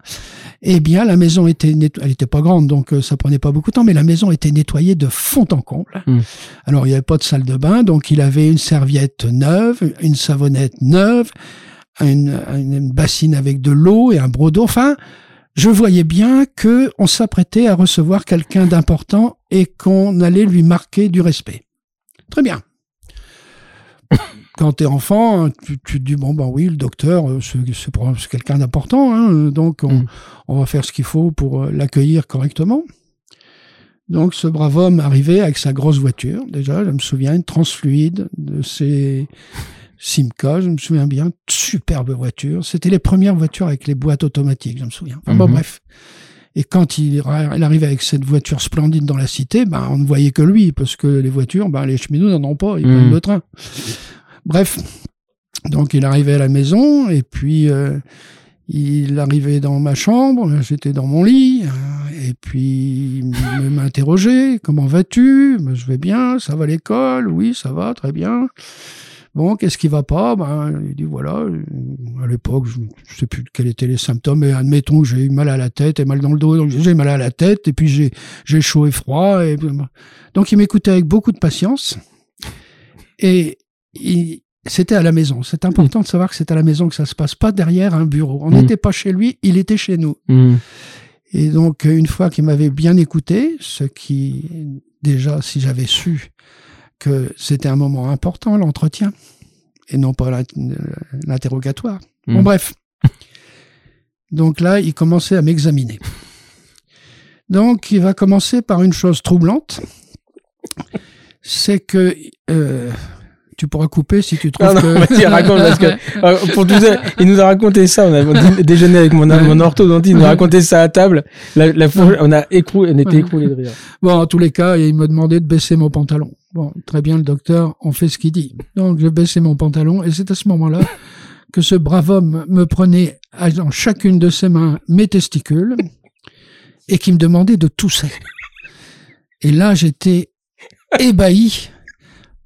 eh bien, la maison était. Elle était pas grande, donc euh, ça prenait pas beaucoup de temps, mais la maison était nettoyée de fond en comble. Hmm. Alors, il n'y avait pas de salle de bain, donc il avait une serviette neuve, une savonnette neuve, une, une bassine avec de l'eau et un brodo. d'eau. Enfin, je voyais bien que on s'apprêtait à recevoir quelqu'un d'important et qu'on allait lui marquer du respect. Très bien quand t'es enfant, tu, tu, te dis bon ben oui, le docteur, euh, c'est quelqu'un d'important, hein, donc on, mm. on, va faire ce qu'il faut pour euh, l'accueillir correctement. Donc ce brave homme arrivait avec sa grosse voiture, déjà, je me souviens, une transfluide de ses Simca, je me souviens bien, superbe voiture. C'était les premières voitures avec les boîtes automatiques, je me souviens. Enfin, bon, mm-hmm. bref. Et quand il, il arrivait avec cette voiture splendide dans la cité, ben, on ne voyait que lui, parce que les voitures, ben, les cheminots n'en ont pas, ils prennent mm. le train. Bref, donc il arrivait à la maison et puis euh, il arrivait dans ma chambre, j'étais dans mon lit euh, et puis il m'interrogeait comment vas-tu? Ben, Je vais bien, ça va l'école? Oui, ça va, très bien. Bon, qu'est-ce qui va pas? Ben, Il dit voilà, à l'époque, je, je sais plus quels étaient les symptômes, mais admettons que j'ai eu mal à la tête et mal dans le dos, donc j'ai mal à la tête, et puis j'ai j'ai chaud et froid. Et... Donc il m'écoutait avec beaucoup de patience, et il, c'était à la maison. C'est important de savoir que c'est à la maison que ça se passe, pas derrière un bureau. On Mm. n'était pas chez lui, il était chez nous. Mm. Et donc, une fois qu'il m'avait bien écouté, ce qui, déjà, si j'avais su que c'était un moment important, l'entretien, et non pas l'in- l'interrogatoire. Bon, Mm. bref. Donc là, il commençait à m'examiner. Donc, il va commencer par une chose troublante. C'est que, euh, tu pourras couper si tu trouves Non, non, que... vas-y, raconte, parce que, euh, pour tout ça, il nous a raconté ça, on a déjeuné avec mon, mon orthodontiste, il nous a raconté ça à table, la, on a écroulé, on était écroulé de rire. Bon, en tous les cas, il me demandait de baisser mon pantalon. Bon, très bien, le docteur, on fait ce qu'il dit. Donc, je baissais mon pantalon, et c'est à ce moment-là que ce brave homme me prenait dans chacune de ses mains mes testicules et qui me demandait de tousser. Et là, j'étais ébahi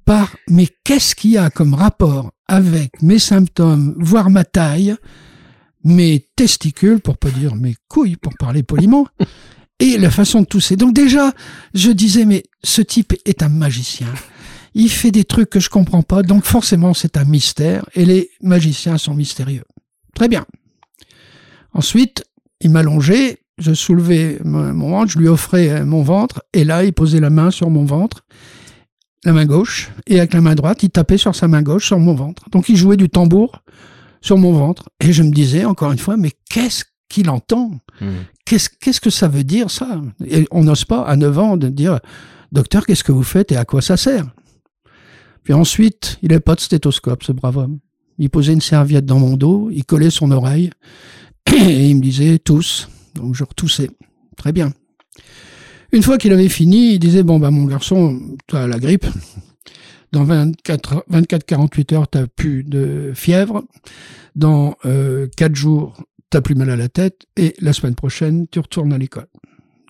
par mais qu'est-ce qu'il y a comme rapport avec mes symptômes, voire ma taille, mes testicules, pour pas dire mes couilles, pour parler poliment, et la façon de tousser. Donc déjà, je disais, mais ce type est un magicien. Il fait des trucs que je comprends pas, donc forcément c'est un mystère, et les magiciens sont mystérieux. Très bien. Ensuite, il m'allongeait, je soulevais mon ventre, je lui offrais euh, mon ventre, et là, il posait la main sur mon ventre, la main gauche, et avec la main droite, il tapait sur sa main gauche sur mon ventre. Donc il jouait du tambour sur mon ventre, et je me disais, encore une fois, mais qu'est-ce qu'il entend? Qu'est-ce que ça veut dire ça? Et on n'ose pas à 9 ans de dire docteur qu'est-ce que vous faites et à quoi ça sert? Puis ensuite, il n'avait pas de stéthoscope ce brave homme. Il posait une serviette dans mon dos, il collait son oreille et il me disait tous. Donc je retoussais. Très bien. Une fois qu'il avait fini, il disait bon bah mon garçon, tu la grippe. Dans 24 24-48 heures, tu plus de fièvre. Dans euh, 4 jours, t'as plus mal à la tête et la semaine prochaine, tu retournes à l'école.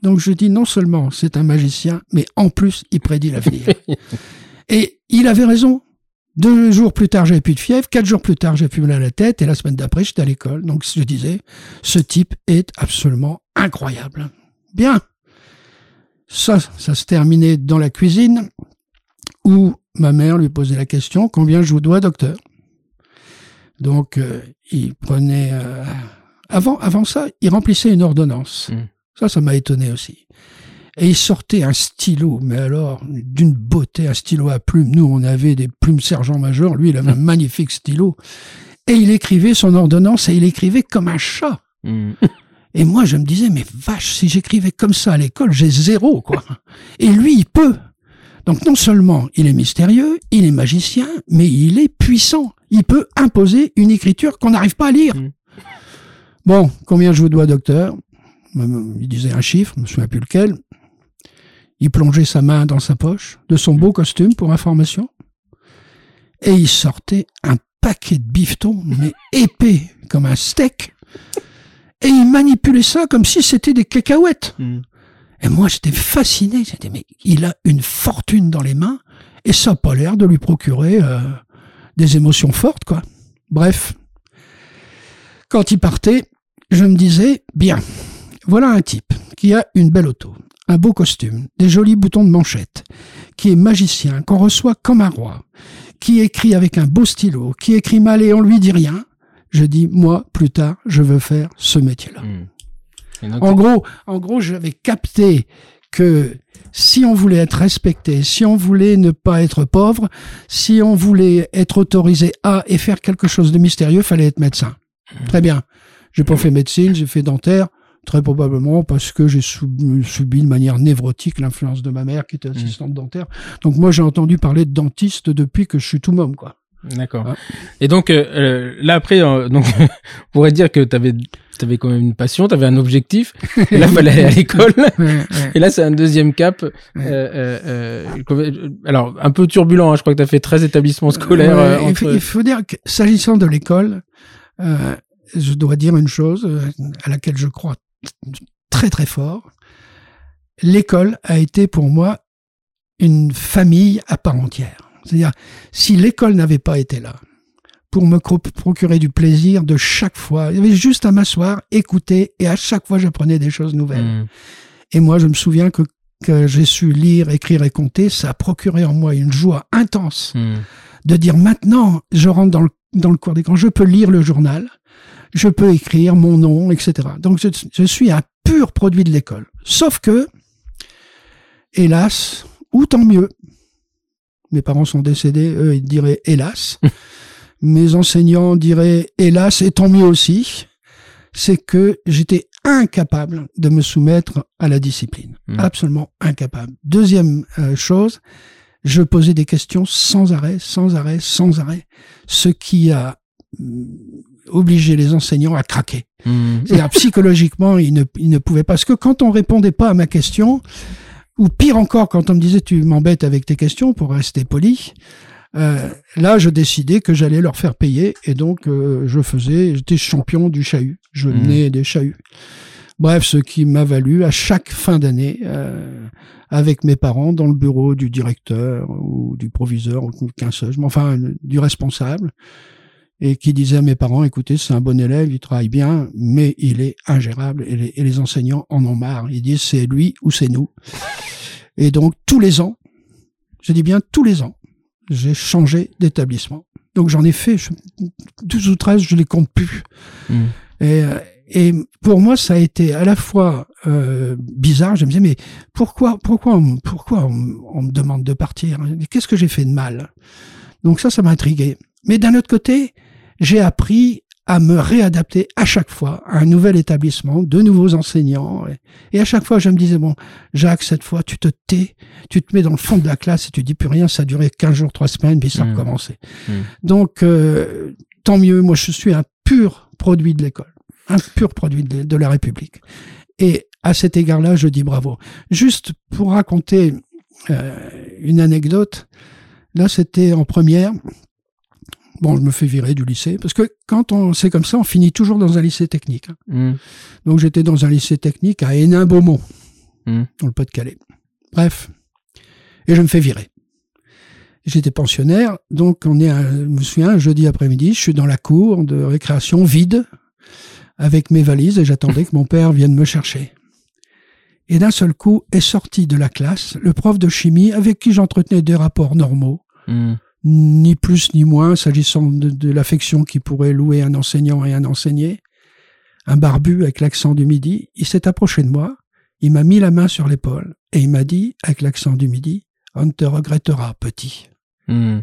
Donc je dis non seulement c'est un magicien, mais en plus il prédit l'avenir. et il avait raison. Deux jours plus tard, j'avais plus de fièvre. Quatre jours plus tard, j'ai plus mal à la tête. Et la semaine d'après, j'étais à l'école. Donc je disais, ce type est absolument incroyable. Bien. Ça, ça se terminait dans la cuisine où ma mère lui posait la question, combien je vous dois, docteur? Donc, euh, il prenait... euh, avant, avant ça, il remplissait une ordonnance. Mm. Ça, ça m'a étonné aussi. Et il sortait un stylo, mais alors, d'une beauté, un stylo à plumes. Nous, on avait des plumes sergent-major. Lui, il avait un magnifique stylo. Et il écrivait son ordonnance et il écrivait comme un chat. Mm. Et moi, je me disais, mais vache, si j'écrivais comme ça à l'école, j'ai zéro, quoi. Et lui, il peut. Donc, non seulement il est mystérieux, il est magicien, mais il est puissant. Il peut imposer une écriture qu'on n'arrive pas à lire. Mm. Bon, combien je vous dois, docteur? Il disait un chiffre, je ne me souviens plus lequel. Il plongeait sa main dans sa poche de son beau costume pour information. Et il sortait un paquet de bifetons, mais épais comme un steak. Et il manipulait ça comme si c'était des cacahuètes. Mm. Et moi, j'étais fasciné. J'étais, mais il a une fortune dans les mains et ça n'a pas l'air de lui procurer euh, des émotions fortes, quoi. Bref. Quand il partait, je me disais, bien, voilà un type qui a une belle auto, un beau costume, des jolis boutons de manchette, qui est magicien, qu'on reçoit comme un roi, qui écrit avec un beau stylo, qui écrit mal et on lui dit rien. Je dis, moi, plus tard, je veux faire ce métier-là. Mm. Donc, En gros, en gros, j'avais capté que si on voulait être respecté, si on voulait ne pas être pauvre, si on voulait être autorisé à et faire quelque chose de mystérieux, fallait être médecin. Très bien. J'ai pas fait médecine, j'ai fait dentaire, très probablement parce que j'ai sub- subi de manière névrotique l'influence de ma mère qui était assistante dentaire. Donc moi, j'ai entendu parler de dentiste depuis que je suis tout môme, quoi. D'accord. Et donc euh, euh, là après, euh, donc on pourrait dire que t'avais t'avais quand même une passion, t'avais un objectif. Et là, fallait aller à l'école. Et là, c'est un deuxième cap. Euh, euh, euh, alors un peu turbulent. Hein, je crois que t'as fait 13 établissements scolaires. Euh, il, faut, entre- il faut dire que s'agissant de l'école, euh, je dois dire une chose euh, à laquelle je crois très très fort. L'école a été pour moi une famille à part entière. C'est-à-dire, si l'école n'avait pas été là pour me procurer du plaisir de chaque fois, il y avait juste à m'asseoir, écouter, et à chaque fois, j'apprenais des choses nouvelles. Mmh. Et moi, je me souviens que, que j'ai su lire, écrire et compter, ça a procuré en moi une joie intense mmh. de dire maintenant, je rentre dans le, dans le cours d'écran, je peux lire le journal, je peux écrire mon nom, etc. Donc, je, je suis un pur produit de l'école. Sauf que, hélas, ou tant mieux, mes parents sont décédés, eux, ils diraient hélas. Mes enseignants diraient hélas et tant mieux aussi. C'est que j'étais incapable de me soumettre à la discipline. Hmm. Absolument incapable. Deuxième euh, chose, je posais des questions sans arrêt, sans arrêt, sans arrêt. Ce qui a obligé les enseignants à craquer. Hmm. C'est-à-dire psychologiquement, ils ne, ils ne pouvaient pas. Parce que quand on répondait pas à ma question, ou pire encore, quand on me disait tu m'embêtes avec tes questions pour rester poli, euh, là, je décidais que j'allais leur faire payer et donc euh, je faisais, j'étais champion du chahut. Je mmh. menais des chahuts. Bref, ce qui m'a valu à chaque fin d'année, euh, avec mes parents, dans le bureau du directeur ou du proviseur ou qu'un seul, enfin du responsable, et qui disait à mes parents, écoutez, c'est un bon élève, il travaille bien, mais il est ingérable et les, et les enseignants en ont marre. Ils disent c'est lui ou c'est nous. Et donc tous les ans, je dis bien tous les ans, j'ai changé d'établissement. Donc j'en ai fait 12 ou 13, je les compte plus. Mmh. Et, et pour moi, ça a été à la fois euh, bizarre. Je me disais, mais pourquoi, pourquoi, on, pourquoi on, on me demande de partir? Qu'est-ce que j'ai fait de mal? Donc ça, ça m'a intrigué. Mais d'un autre côté, j'ai appris à me réadapter à chaque fois à un nouvel établissement, de nouveaux enseignants. Et, à chaque fois, je me disais, bon, Jacques, cette fois, tu te tais, tu te mets dans le fond de la classe et tu dis plus rien, ça a duré 15 jours, 3 semaines, puis ça a mmh. recommencé. Mmh. Donc, euh, tant mieux, moi, je suis un pur produit de l'école, un pur produit de, la République. Et à cet égard-là, je dis bravo. Juste pour raconter euh, une anecdote, là, c'était en première, Bon, je me fais virer du lycée parce que quand on c'est comme ça, on finit toujours dans un lycée technique. Hein. Mmh. Donc j'étais dans un lycée technique à Hénin-Beaumont, mmh. dans le Pas-de-Calais. Bref, et je me fais virer. J'étais pensionnaire, donc on est, je me souviens, un jeudi après-midi, je suis dans la cour de récréation vide avec mes valises et j'attendais que mon père vienne me chercher. Et d'un seul coup est sorti de la classe le prof de chimie avec qui j'entretenais des rapports normaux. Mmh ni plus ni moins s'agissant de, l'affection qui pourrait louer un enseignant et un enseigné. Un barbu avec l'accent du midi, il s'est approché de moi, il m'a mis la main sur l'épaule et il m'a dit, avec l'accent du midi, on te regrettera, petit. Hmm.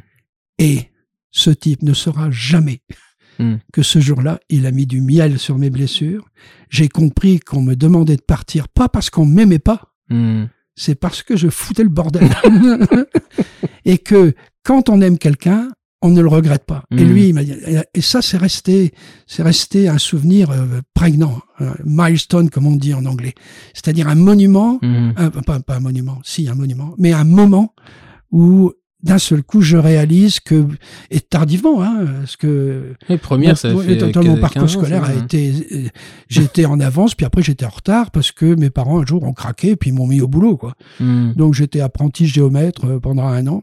Et ce type ne saura jamais hmm. que ce jour-là, il a mis du miel sur mes blessures. J'ai compris qu'on me demandait de partir, pas parce qu'on m'aimait pas, hmm. C'est parce que je foutais le bordel. et que quand on aime quelqu'un, on ne le regrette pas. Et hmm. lui, il m'a dit, et ça, c'est resté, c'est resté un souvenir euh, prégnant, un milestone, comme on dit en anglais. C'est-à-dire un monument, hmm. pas, pas un monument, si, un monument, mais un moment où d'un seul coup, je réalise que, et tardivement, hein, parce que les premières, ça fait mon parcours scolaire a été, euh, j'étais en avance, puis après j'étais en retard parce que mes parents un jour ont craqué, puis ils m'ont mis au boulot, quoi. Hmm. Donc j'étais apprenti géomètre euh, pendant un an.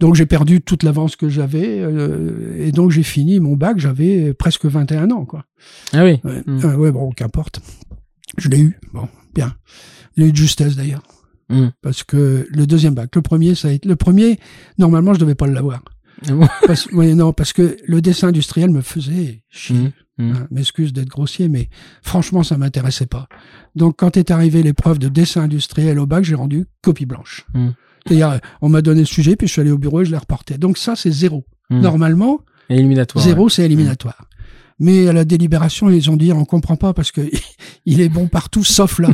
Donc j'ai perdu toute l'avance que j'avais euh, et donc j'ai fini mon bac, j'avais presque 21 ans quoi. Ah oui. Ouais, hmm. ouais bon, qu'importe. Je l'ai eu. Bon, bien. J'ai eu de justesse d'ailleurs. Hmm. Parce que le deuxième bac, le premier, ça a été, le premier, normalement, je devais pas l'avoir. Ah parce, non, parce que le dessin industriel me faisait chier. Mmh. Hein, m'excuse d'être grossier, mais franchement, ça m'intéressait pas. Donc, quand est arrivé l'épreuve de dessin industriel au bac, j'ai rendu copie blanche. Mmh. C'est-à-dire, on m'a donné le sujet, puis je suis allé au bureau et je l'ai reporté. Donc ça, c'est zéro. Normalement, éliminatoire, zéro, c'est éliminatoire. Mais à la délibération, ils ont dit, on comprend pas parce que il est bon partout sauf là.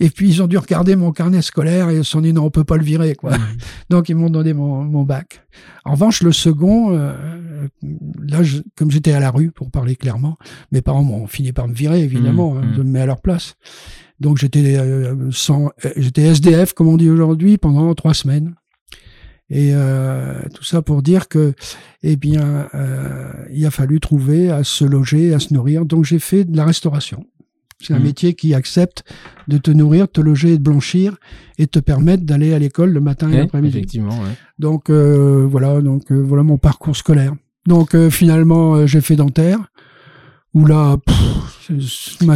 et puis ils ont dû regarder mon carnet scolaire et ils se sont dit, non, on peut pas le virer, quoi. Donc ils m'ont donné mon, mon, bac. En revanche, le second, euh, là, comme j'étais à la rue, pour parler clairement, mes parents m'ont fini par me virer, évidemment, mmh, hein, de mmh. me mettre à leur place. Donc j'étais euh, sans, euh, j'étais SDF, comme on dit aujourd'hui, pendant trois semaines. Et euh, tout ça pour dire que, eh bien, euh, il a fallu trouver à se loger, à se nourrir. Donc j'ai fait de la restauration. C'est un Mhm. métier qui accepte de te nourrir, te loger et de blanchir et te permettre d'aller à l'école le matin et l'après-midi. effectivement, ouais. Donc euh, voilà, donc voilà mon parcours scolaire. Donc finalement, j'ai fait dentaire. Où là, pff, ça Ah,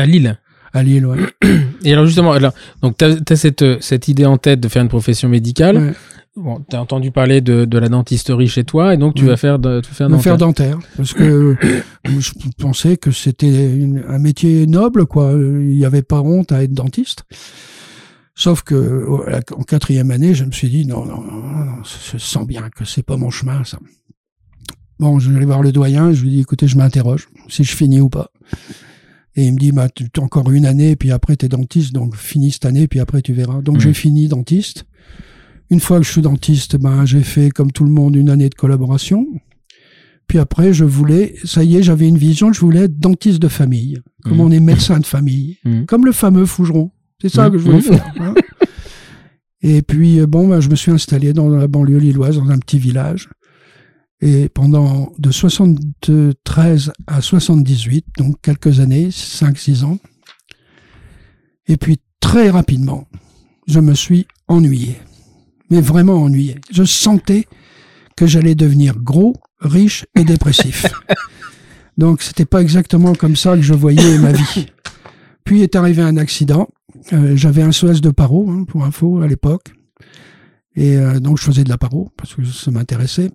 à Lille. À Lille, ouais. Et alors justement, alors, donc tu as, cette, cette idée en tête de faire une profession médicale. Ouais. Bon, tu as entendu parler de, de la dentisterie chez toi et donc tu vas faire, de, tu vas faire de dentaire. faire dentaire parce que je pensais que c'était un métier noble quoi. Il n'y avait pas honte à être dentiste. Sauf que en quatrième année je me suis dit non non non, non, je sens bien que c'est pas mon chemin ça. Bon je vais aller voir le doyen je lui dis écoutez je m'interroge si je finis ou pas. Et il me dit bah tu as encore une année puis après t'es dentiste donc finis cette année puis après tu verras. Donc j'ai fini dentiste une fois que je suis dentiste, ben, j'ai fait comme tout le monde une année de collaboration. Puis après, je voulais, ça y est, j'avais une vision, je voulais être dentiste de famille, comme Mhm. on est médecin de famille, Mhm. comme le fameux Fougeron. C'est ça Mhm. que je voulais faire. hein. Et puis, euh, bon, ben, je me suis installé dans la banlieue lilloise, dans un petit village. Et pendant de 73 à 78, donc quelques années, 5-6 ans. Et puis, très rapidement, je me suis ennuyé. Mais vraiment ennuyé. Je sentais que j'allais devenir gros, riche et dépressif. Donc, c'était pas exactement comme ça que je voyais ma vie. Puis est arrivé un accident. Euh, J'avais un SOS de paro, hein, pour info, à l'époque. Et euh, donc, je faisais de la paro, parce que ça m'intéressait.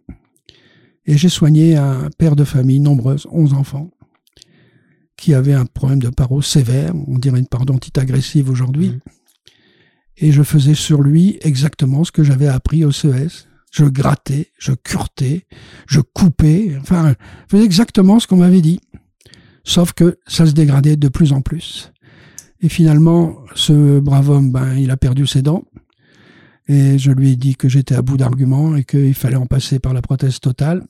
Et j'ai soigné un père de famille nombreuse, 11 enfants, qui avait un problème de paro sévère, on dirait une parodontite agressive aujourd'hui. Mhm. Et je faisais sur lui exactement ce que j'avais appris au CES. Je grattais, je curtais, je coupais, enfin, je faisais exactement ce qu'on m'avait dit. Sauf que ça se dégradait de plus en plus. Et finalement, ce brave homme, ben, il a perdu ses dents. Et je lui ai dit que j'étais à bout d'arguments et qu'il fallait en passer par la prothèse totale.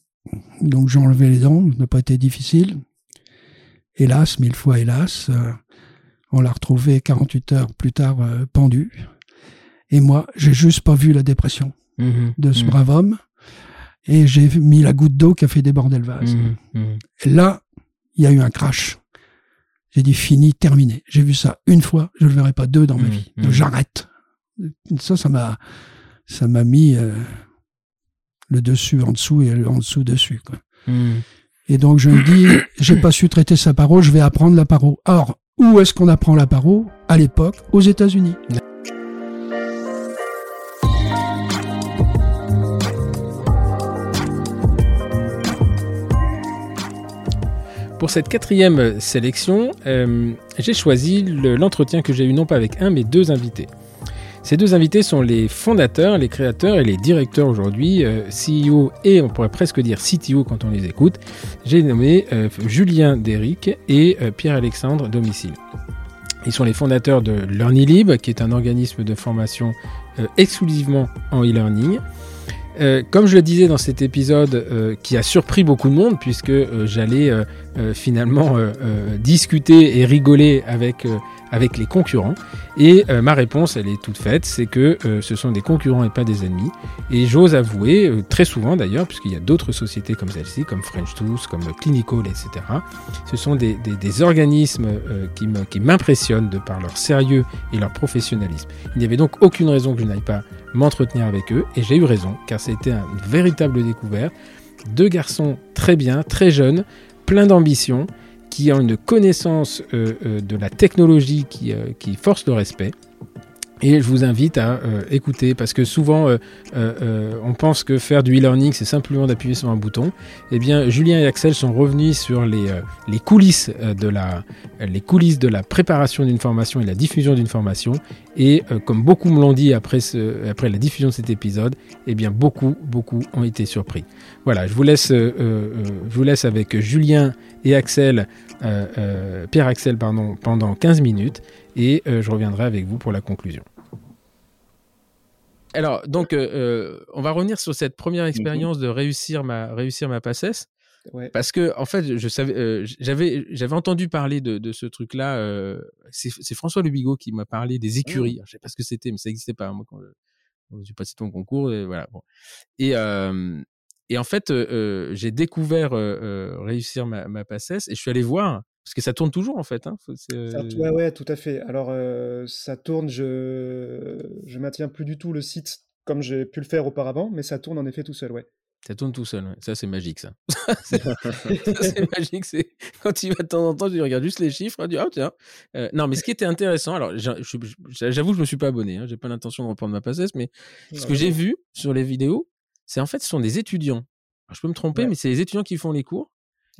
Donc j'ai enlevé les dents, ça n'a pas été difficile. Hélas, mille fois hélas, euh, on l'a retrouvé 48 heures plus tard euh, pendu. Et moi, j'ai juste pas vu la dépression Mhm. de ce Mhm. brave homme. Et j'ai mis la goutte d'eau qui a fait déborder le vase. Mhm. Mhm. Et là, il y a eu un crash. J'ai dit fini, terminé. J'ai vu ça une fois, je ne le verrai pas deux dans ma vie. Donc, J'arrête. Ça, ça m'a, ça m'a mis euh, le dessus en dessous et le en dessous dessus. Quoi. Et donc je me dis, j'ai pas su traiter sa paro, je vais apprendre la paro. Or, où est-ce qu'on apprend la paro? À l'époque, aux États-Unis. Pour cette quatrième sélection, euh, j'ai choisi le- l'entretien que j'ai eu non pas avec un, mais deux invités. Ces deux invités sont les fondateurs, les créateurs et les directeurs aujourd'hui, euh, CEO et on pourrait presque dire CTO quand on les écoute. J'ai nommé euh, Julien Déric et Pierre-Alexandre Domicile. Ils sont les fondateurs de LearnyLib, qui est un organisme de formation exclusivement en e-learning. Euh, comme je le disais dans cet épisode euh, qui a surpris beaucoup de monde, puisque euh, j'allais finalement discuter et rigoler avec, avec les concurrents. Et euh, ma réponse, elle est toute faite, c'est que euh, ce sont des concurrents et pas des ennemis. Et j'ose avouer, euh, très souvent d'ailleurs, puisqu'il y a d'autres sociétés comme celle-ci, comme French Tools, comme Clinical, etc. Ce sont des, organismes qui m'impressionnent de par leur sérieux et leur professionnalisme. Il n'y avait donc aucune raison que je n'aille pas m'entretenir avec eux, et j'ai eu raison, car c'était un- une véritable découverte. Deux garçons très bien, très jeunes, pleins d'ambition, qui ont une connaissance euh, euh, de la technologie qui, euh, qui force le respect. Et je vous invite à écouter parce que souvent on pense que faire du e-learning c'est simplement d'appuyer sur un bouton. Eh bien, Julien et Axel sont revenus sur les, coulisses de la préparation d'une formation et la diffusion d'une formation. Et comme beaucoup me l'ont dit après après la diffusion de cet épisode, eh bien beaucoup beaucoup ont été surpris. Voilà, je vous laisse euh, euh, je vous laisse avec Julien et Axel, euh, euh, Pierre Axel pardon, pendant 15 minutes et euh, je reviendrai avec vous pour la conclusion. Alors, donc, on va revenir sur cette première expérience de réussir ma, réussir ma passesse. Parce que, en fait, je savais, euh, j'avais, j'avais entendu parler de, de ce truc-là. euh, c'est François Lubigo qui m'a parlé des écuries. Alors, je sais pas ce que c'était, mais ça n'existait pas. Moi, quand, je- quand j'ai passé ton concours, et voilà. Bon. Et, euh, et en fait, euh, j'ai découvert euh, réussir ma, ma passesse et je suis allé voir Parce que ça tourne toujours en fait. Hein. ouais, ouais, tout à fait. Alors ça tourne, je je maintiens plus du tout le site comme j'ai pu le faire auparavant, mais ça tourne en effet tout seul, ouais. Ça tourne tout seul. Ça, c'est magique, ça. c'est magique. C'est quand tu vas de temps en temps, tu regardes juste les chiffres, tu dis, oh, tiens. Euh, non, mais ce qui était intéressant, alors, j'avoue, je me suis pas abonné. Hein, j'ai pas l'intention de reprendre ma passesse, mais ce que j'ai vu sur les vidéos, c'est en fait, ce sont des étudiants. je peux me tromper, mais c'est les étudiants qui font les cours.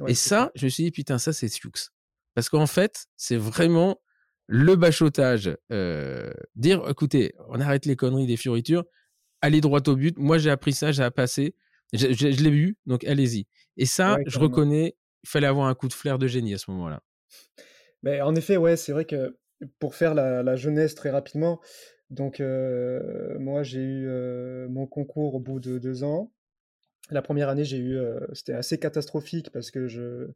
et ça, je me suis dit, putain, ça, c'est Sioux. Parce qu'en fait, c'est vraiment le bachotage. Euh, dire, écoutez, on arrête les conneries des fioritures, allez droit au but. Moi, j'ai appris ça, j'ai passé. Je, je, l'ai vu, donc allez-y. Et ça, je reconnais, il fallait avoir un coup de flair de génie à ce moment-là. Mais en effet, ouais, c'est vrai que pour faire la, la jeunesse très rapidement, donc euh, moi j'ai eu euh, mon concours au bout de deux ans. La première année, j'ai eu, euh, c'était assez catastrophique parce que je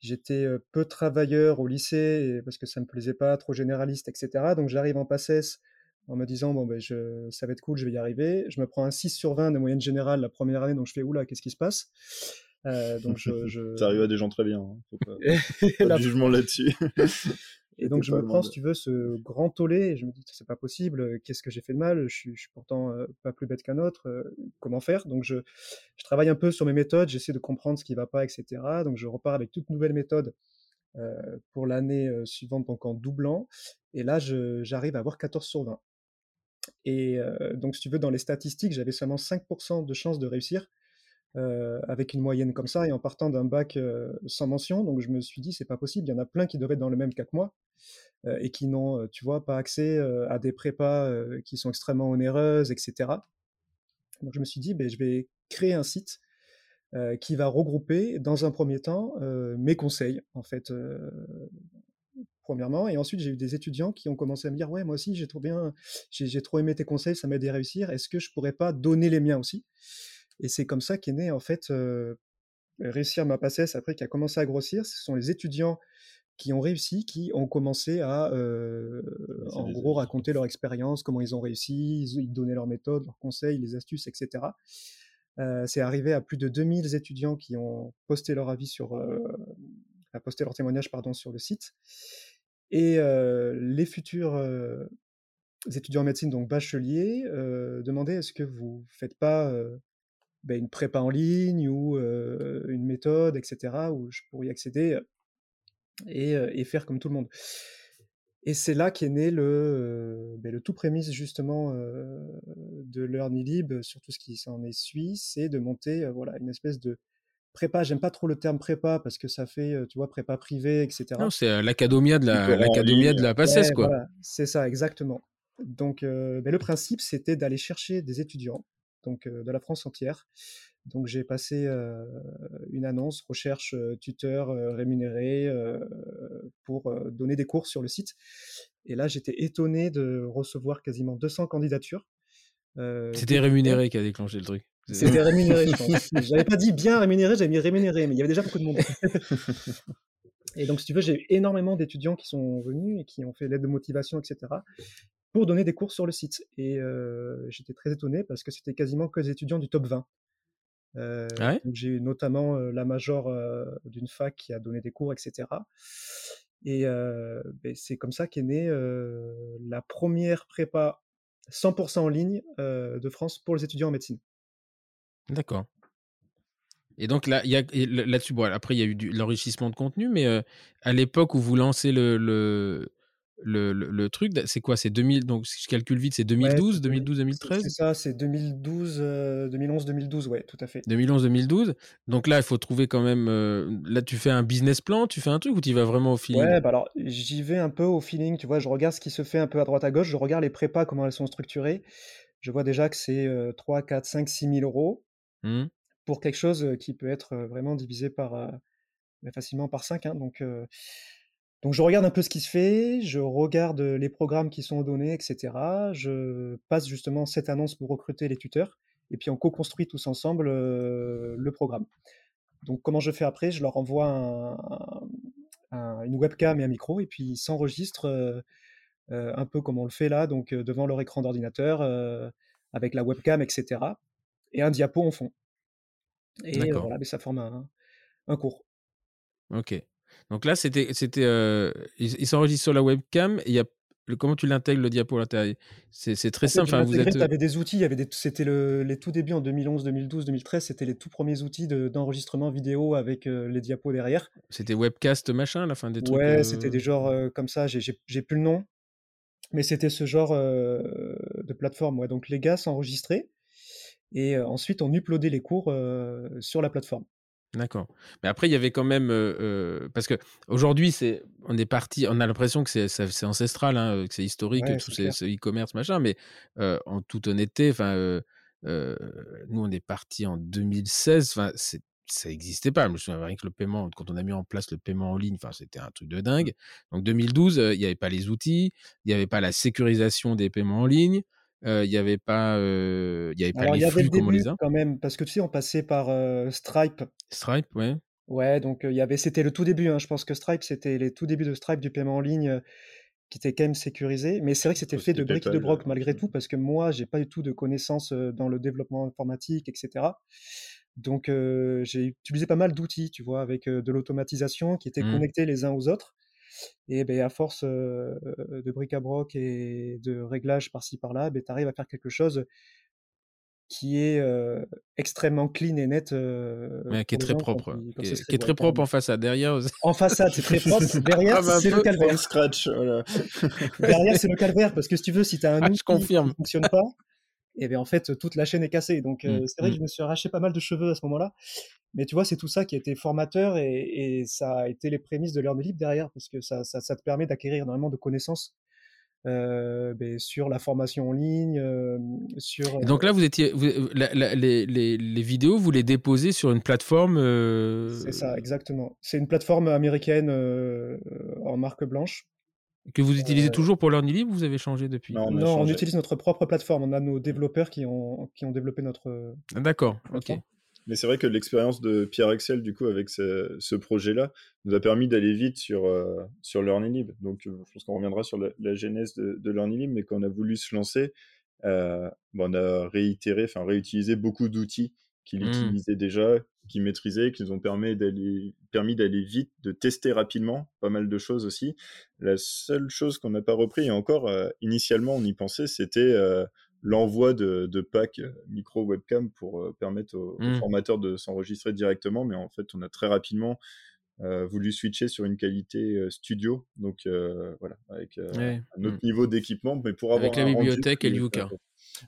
j'étais peu travailleur au lycée et parce que ça me plaisait pas, trop généraliste, etc. Donc j'arrive en PACES en me disant bon ben je ça va être cool, je vais y arriver. Je me prends un 6 sur 20 de moyenne générale la première année, donc je fais oula, qu'est-ce qui se passe? Euh, donc je, je... Ça arrive à des gens très bien, hein. Faut pas, pas de jugement là-dessus. et donc je me prends, si tu veux, ce grand tollé, et je me dis c'est pas possible, qu'est-ce que j'ai fait de mal? Je suis, je suis pourtant euh, pas plus bête qu'un autre, euh, comment faire? Donc je, je travaille un peu sur mes méthodes, j'essaie de comprendre ce qui va pas, etc. Donc je repars avec toute nouvelle méthode euh, pour l'année euh, suivante, donc en doublant, et là j'arrive à avoir 14 sur 20. Et euh, donc, si tu veux, dans les statistiques, j'avais seulement 5% de chances de réussir euh, avec une moyenne comme ça et en partant d'un bac euh, sans mention. Donc, je me suis dit, c'est pas possible. Il y en a plein qui devraient être dans le même cas que moi et qui n'ont, tu vois, pas accès à des prépas qui sont extrêmement onéreuses, etc. Donc, je me suis dit, ben, je vais créer un site qui va regrouper dans un premier temps mes conseils en fait premièrement. Et ensuite, j'ai eu des étudiants qui ont commencé à me dire, ouais, moi aussi, j'ai trop bien, j'ai trop aimé tes conseils, ça m'a aidé à réussir. Est-ce que je pourrais pas donner les miens aussi? Et c'est comme ça qu'est né, en fait, euh, réussir ma passesse après qui a commencé à grossir. Ce sont les étudiants qui ont réussi, qui ont commencé à, euh, en gros, raconter leur expérience, comment ils ont réussi, ils, donnaient leurs méthodes, leurs conseils, les astuces, etc. Euh, c'est arrivé à plus de 2000 étudiants qui ont posté leur avis sur, euh, posté leur témoignage pardon sur le site. Et les futurs étudiants en médecine, donc bacheliers, demandaient est-ce que vous faites pas ben, une prépa en ligne ou une méthode, etc., où je pourrais y accéder et, faire comme tout le monde. Et c'est là qu'est né le, ben, le tout prémisse justement de LearnyLib sur tout ce qui s'en est suisse, c'est de monter voilà une espèce de prépa, j'aime pas trop le terme prépa parce que ça fait, tu vois, prépa privée, etc. Non, c'est l'académia de la, l'académia de la PACES, quoi. c'est ça, exactement. Donc, euh, ben, le principe, c'était d'aller chercher des étudiants, donc de la France entière. Donc, j'ai passé une annonce recherche tuteur rémunéré pour donner des cours sur le site. Et là, j'étais étonné de recevoir quasiment 200 candidatures. C'était rémunéré qui a déclenché le truc. C'était rémunéré, je pense. J'avais pas dit bien rémunéré, j'avais mis rémunéré, mais il y avait déjà beaucoup de monde. et donc, si tu veux, j'ai eu énormément d'étudiants qui sont venus et qui ont fait l'aide de motivation, etc., pour donner des cours sur le site. Et euh, j'étais très étonné parce que c'était quasiment que des étudiants du top 20. Euh, ah j'ai eu notamment euh, la major d'une fac qui a donné des cours, etc. Et ben, c'est comme ça qu'est née la première prépa 100% en ligne de France pour les étudiants en médecine. D'accord. Et donc là, y a là-dessus, bon, après il y a eu l'enrichissement de contenu, mais à l'époque où vous lancez le le, le, le, truc, c'est quoi? C'est 2000, donc si je calcule vite, c'est 2012, 2012, 2013 C'est ça, c'est 2012, 2011, 2012, ouais, tout à fait. 2011, 2012. Donc là, il faut trouver quand même. Euh, là, tu fais un business plan, tu fais un truc ou tu vas vraiment au feeling? Ouais, bah alors j'y vais un peu au feeling, tu vois, je regarde ce qui se fait un peu à droite à gauche, je regarde les prépas, comment elles sont structurées. Je vois déjà que c'est 3, 4, 5, 6 000 euros. Mmh. pour quelque chose qui peut être vraiment divisé par bah, facilement par 5. Hein, donc, donc je regarde un peu ce qui se fait, je regarde les programmes qui sont donnés, etc. Je passe justement cette annonce pour recruter les tuteurs, et puis on co-construit tous ensemble le programme. Donc comment je fais après? Je leur envoie une webcam et un micro, et puis ils s'enregistrent un peu comme on le fait là, donc devant leur écran d'ordinateur, avec la webcam, etc et un diapo en fond. Et voilà, mais ça forme un, cours. Ok. Donc là, c'était, c'était, euh, il, s'enregistre sur la webcam. Et il y a comment tu l'intègres le diapo à l'intérieur? C'est très simple. Enfin, vous êtes... avais des outils, il y avait des... c'était le... les tout débuts en 2011, 2012, 2013, c'était les tout premiers outils d'enregistrement vidéo avec euh, les diapos derrière. C'était webcast machin, la fin des trucs. Ouais, c'était des genres comme ça. J'ai plus le nom, mais c'était ce genre de plateforme. Ouais. Donc les gars s'enregistraient et ensuite on uploadait les cours sur la plateforme. D'accord. Mais après, il y avait quand même parce que aujourd'hui, c'est on est parti, on a l'impression que c'est ancestral, hein, que c'est historique, tout c'est e-commerce machin. Mais en toute honnêteté, enfin, nous on est parti en 2016. Enfin, ça n'existait pas. Je me souviens rien que le paiement, quand on a mis en place le paiement en ligne, enfin, c'était un truc de dingue. Donc 2012, il n'y avait pas les outils, il n'y avait pas la sécurisation des paiements en ligne il n'y avait pas, il y avait pas les flux comme on les a. quand même, parce que tu sais, on passait par Stripe. Stripe, ouais. Ouais, donc il y avait, c'était le tout début. Hein, je pense que Stripe, c'était les tout débuts de Stripe du paiement en ligne qui était quand même sécurisé. Mais c'est vrai que c'était fait de briques de broc malgré tout, parce que moi, j'ai pas du tout de connaissances dans le développement informatique, etc. Donc j'ai utilisé pas mal d'outils, tu vois, avec de l'automatisation qui étaient mmh. les uns aux autres. Et ben, à force de bric-à-broc et de réglages par-ci par-là, ben, tu arrives à faire quelque chose qui est extrêmement clean et net. qui est très propre. qui, est, très propre en façade. Derrière, en façade, c'est très propre. Derrière, c'est le calvaire. Scratch, Derrière, c'est le calvaire parce que si tu veux, si tu as un ah, outil qui ne fonctionne pas, et bien en fait, toute la chaîne est cassée. Donc, mmh, c'est vrai que mmh. je me suis arraché pas mal de cheveux à ce moment-là. Mais tu vois, c'est tout ça qui a été formateur et, ça a été les prémices de Learn Libre derrière, parce que ça, ça, te permet d'acquérir énormément de connaissances euh, ben, sur la formation en ligne, euh, sur. Et donc là, vous étiez, les, les, les, vidéos, vous les déposez sur une plateforme. Euh, c'est ça, exactement. C'est une plateforme américaine en marque blanche. Que vous utilisez toujours pour Learn Libre ou vous avez changé depuis? Non, on, utilise notre propre plateforme. On a nos développeurs qui ont, qui ont développé notre. D'accord, ok. Mais c'est vrai que l'expérience de Pierre Excel, du coup, avec ce, projet-là, nous a permis d'aller vite sur, euh, sur LearningLib. Donc, euh, je pense qu'on reviendra sur la, genèse de, de LearningLib, mais quand on a voulu se lancer, euh, on a réitéré, enfin, réutilisé beaucoup d'outils qu'il mmh. utilisait déjà, qu'il maîtrisait, qui nous ont permis d'aller, permis d'aller vite, de tester rapidement pas mal de choses aussi. La seule chose qu'on n'a pas repris, et encore, initialement, on y pensait, c'était l'envoi de, de packs euh, micro webcam pour euh, permettre aux, mmh. formateurs de s'enregistrer directement. Mais en fait, on a très rapidement euh, voulu switcher sur une qualité studio, donc voilà, avec un autre mmh. niveau d'équipement, mais pour avoir avec la bibliothèque et le Yuka.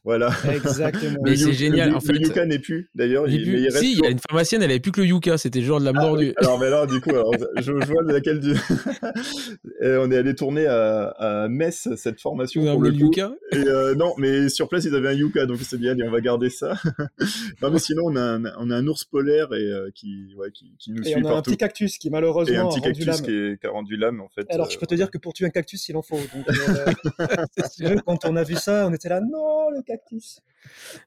Voilà. Exactement. mais c'est génial. Le, en fait, le Yuka n'est plus, d'ailleurs. Il, il si, il y a une pharmacienne, elle avait plus que le Yuka. C'était genre de la mort ah, du. Alors, mais alors, du coup, alors, je, je, vois laquelle du. on est allé tourner à, à Metz cette formation pour le, Yuka? Et euh, non, mais sur place ils avaient un Yuka, donc c'est bien. Allez, on va garder ça. non, mais sinon on a un, on a un ours polaire et euh, qui, ouais, qui, qui nous et suit on a un petit cactus qui malheureusement et un petit cactus qui, est, qui, a rendu l'âme en fait. Alors, je peux te dire que pour tuer un cactus, il en faut. Donc, euh, quand on a vu ça, on était là, non, le cactus.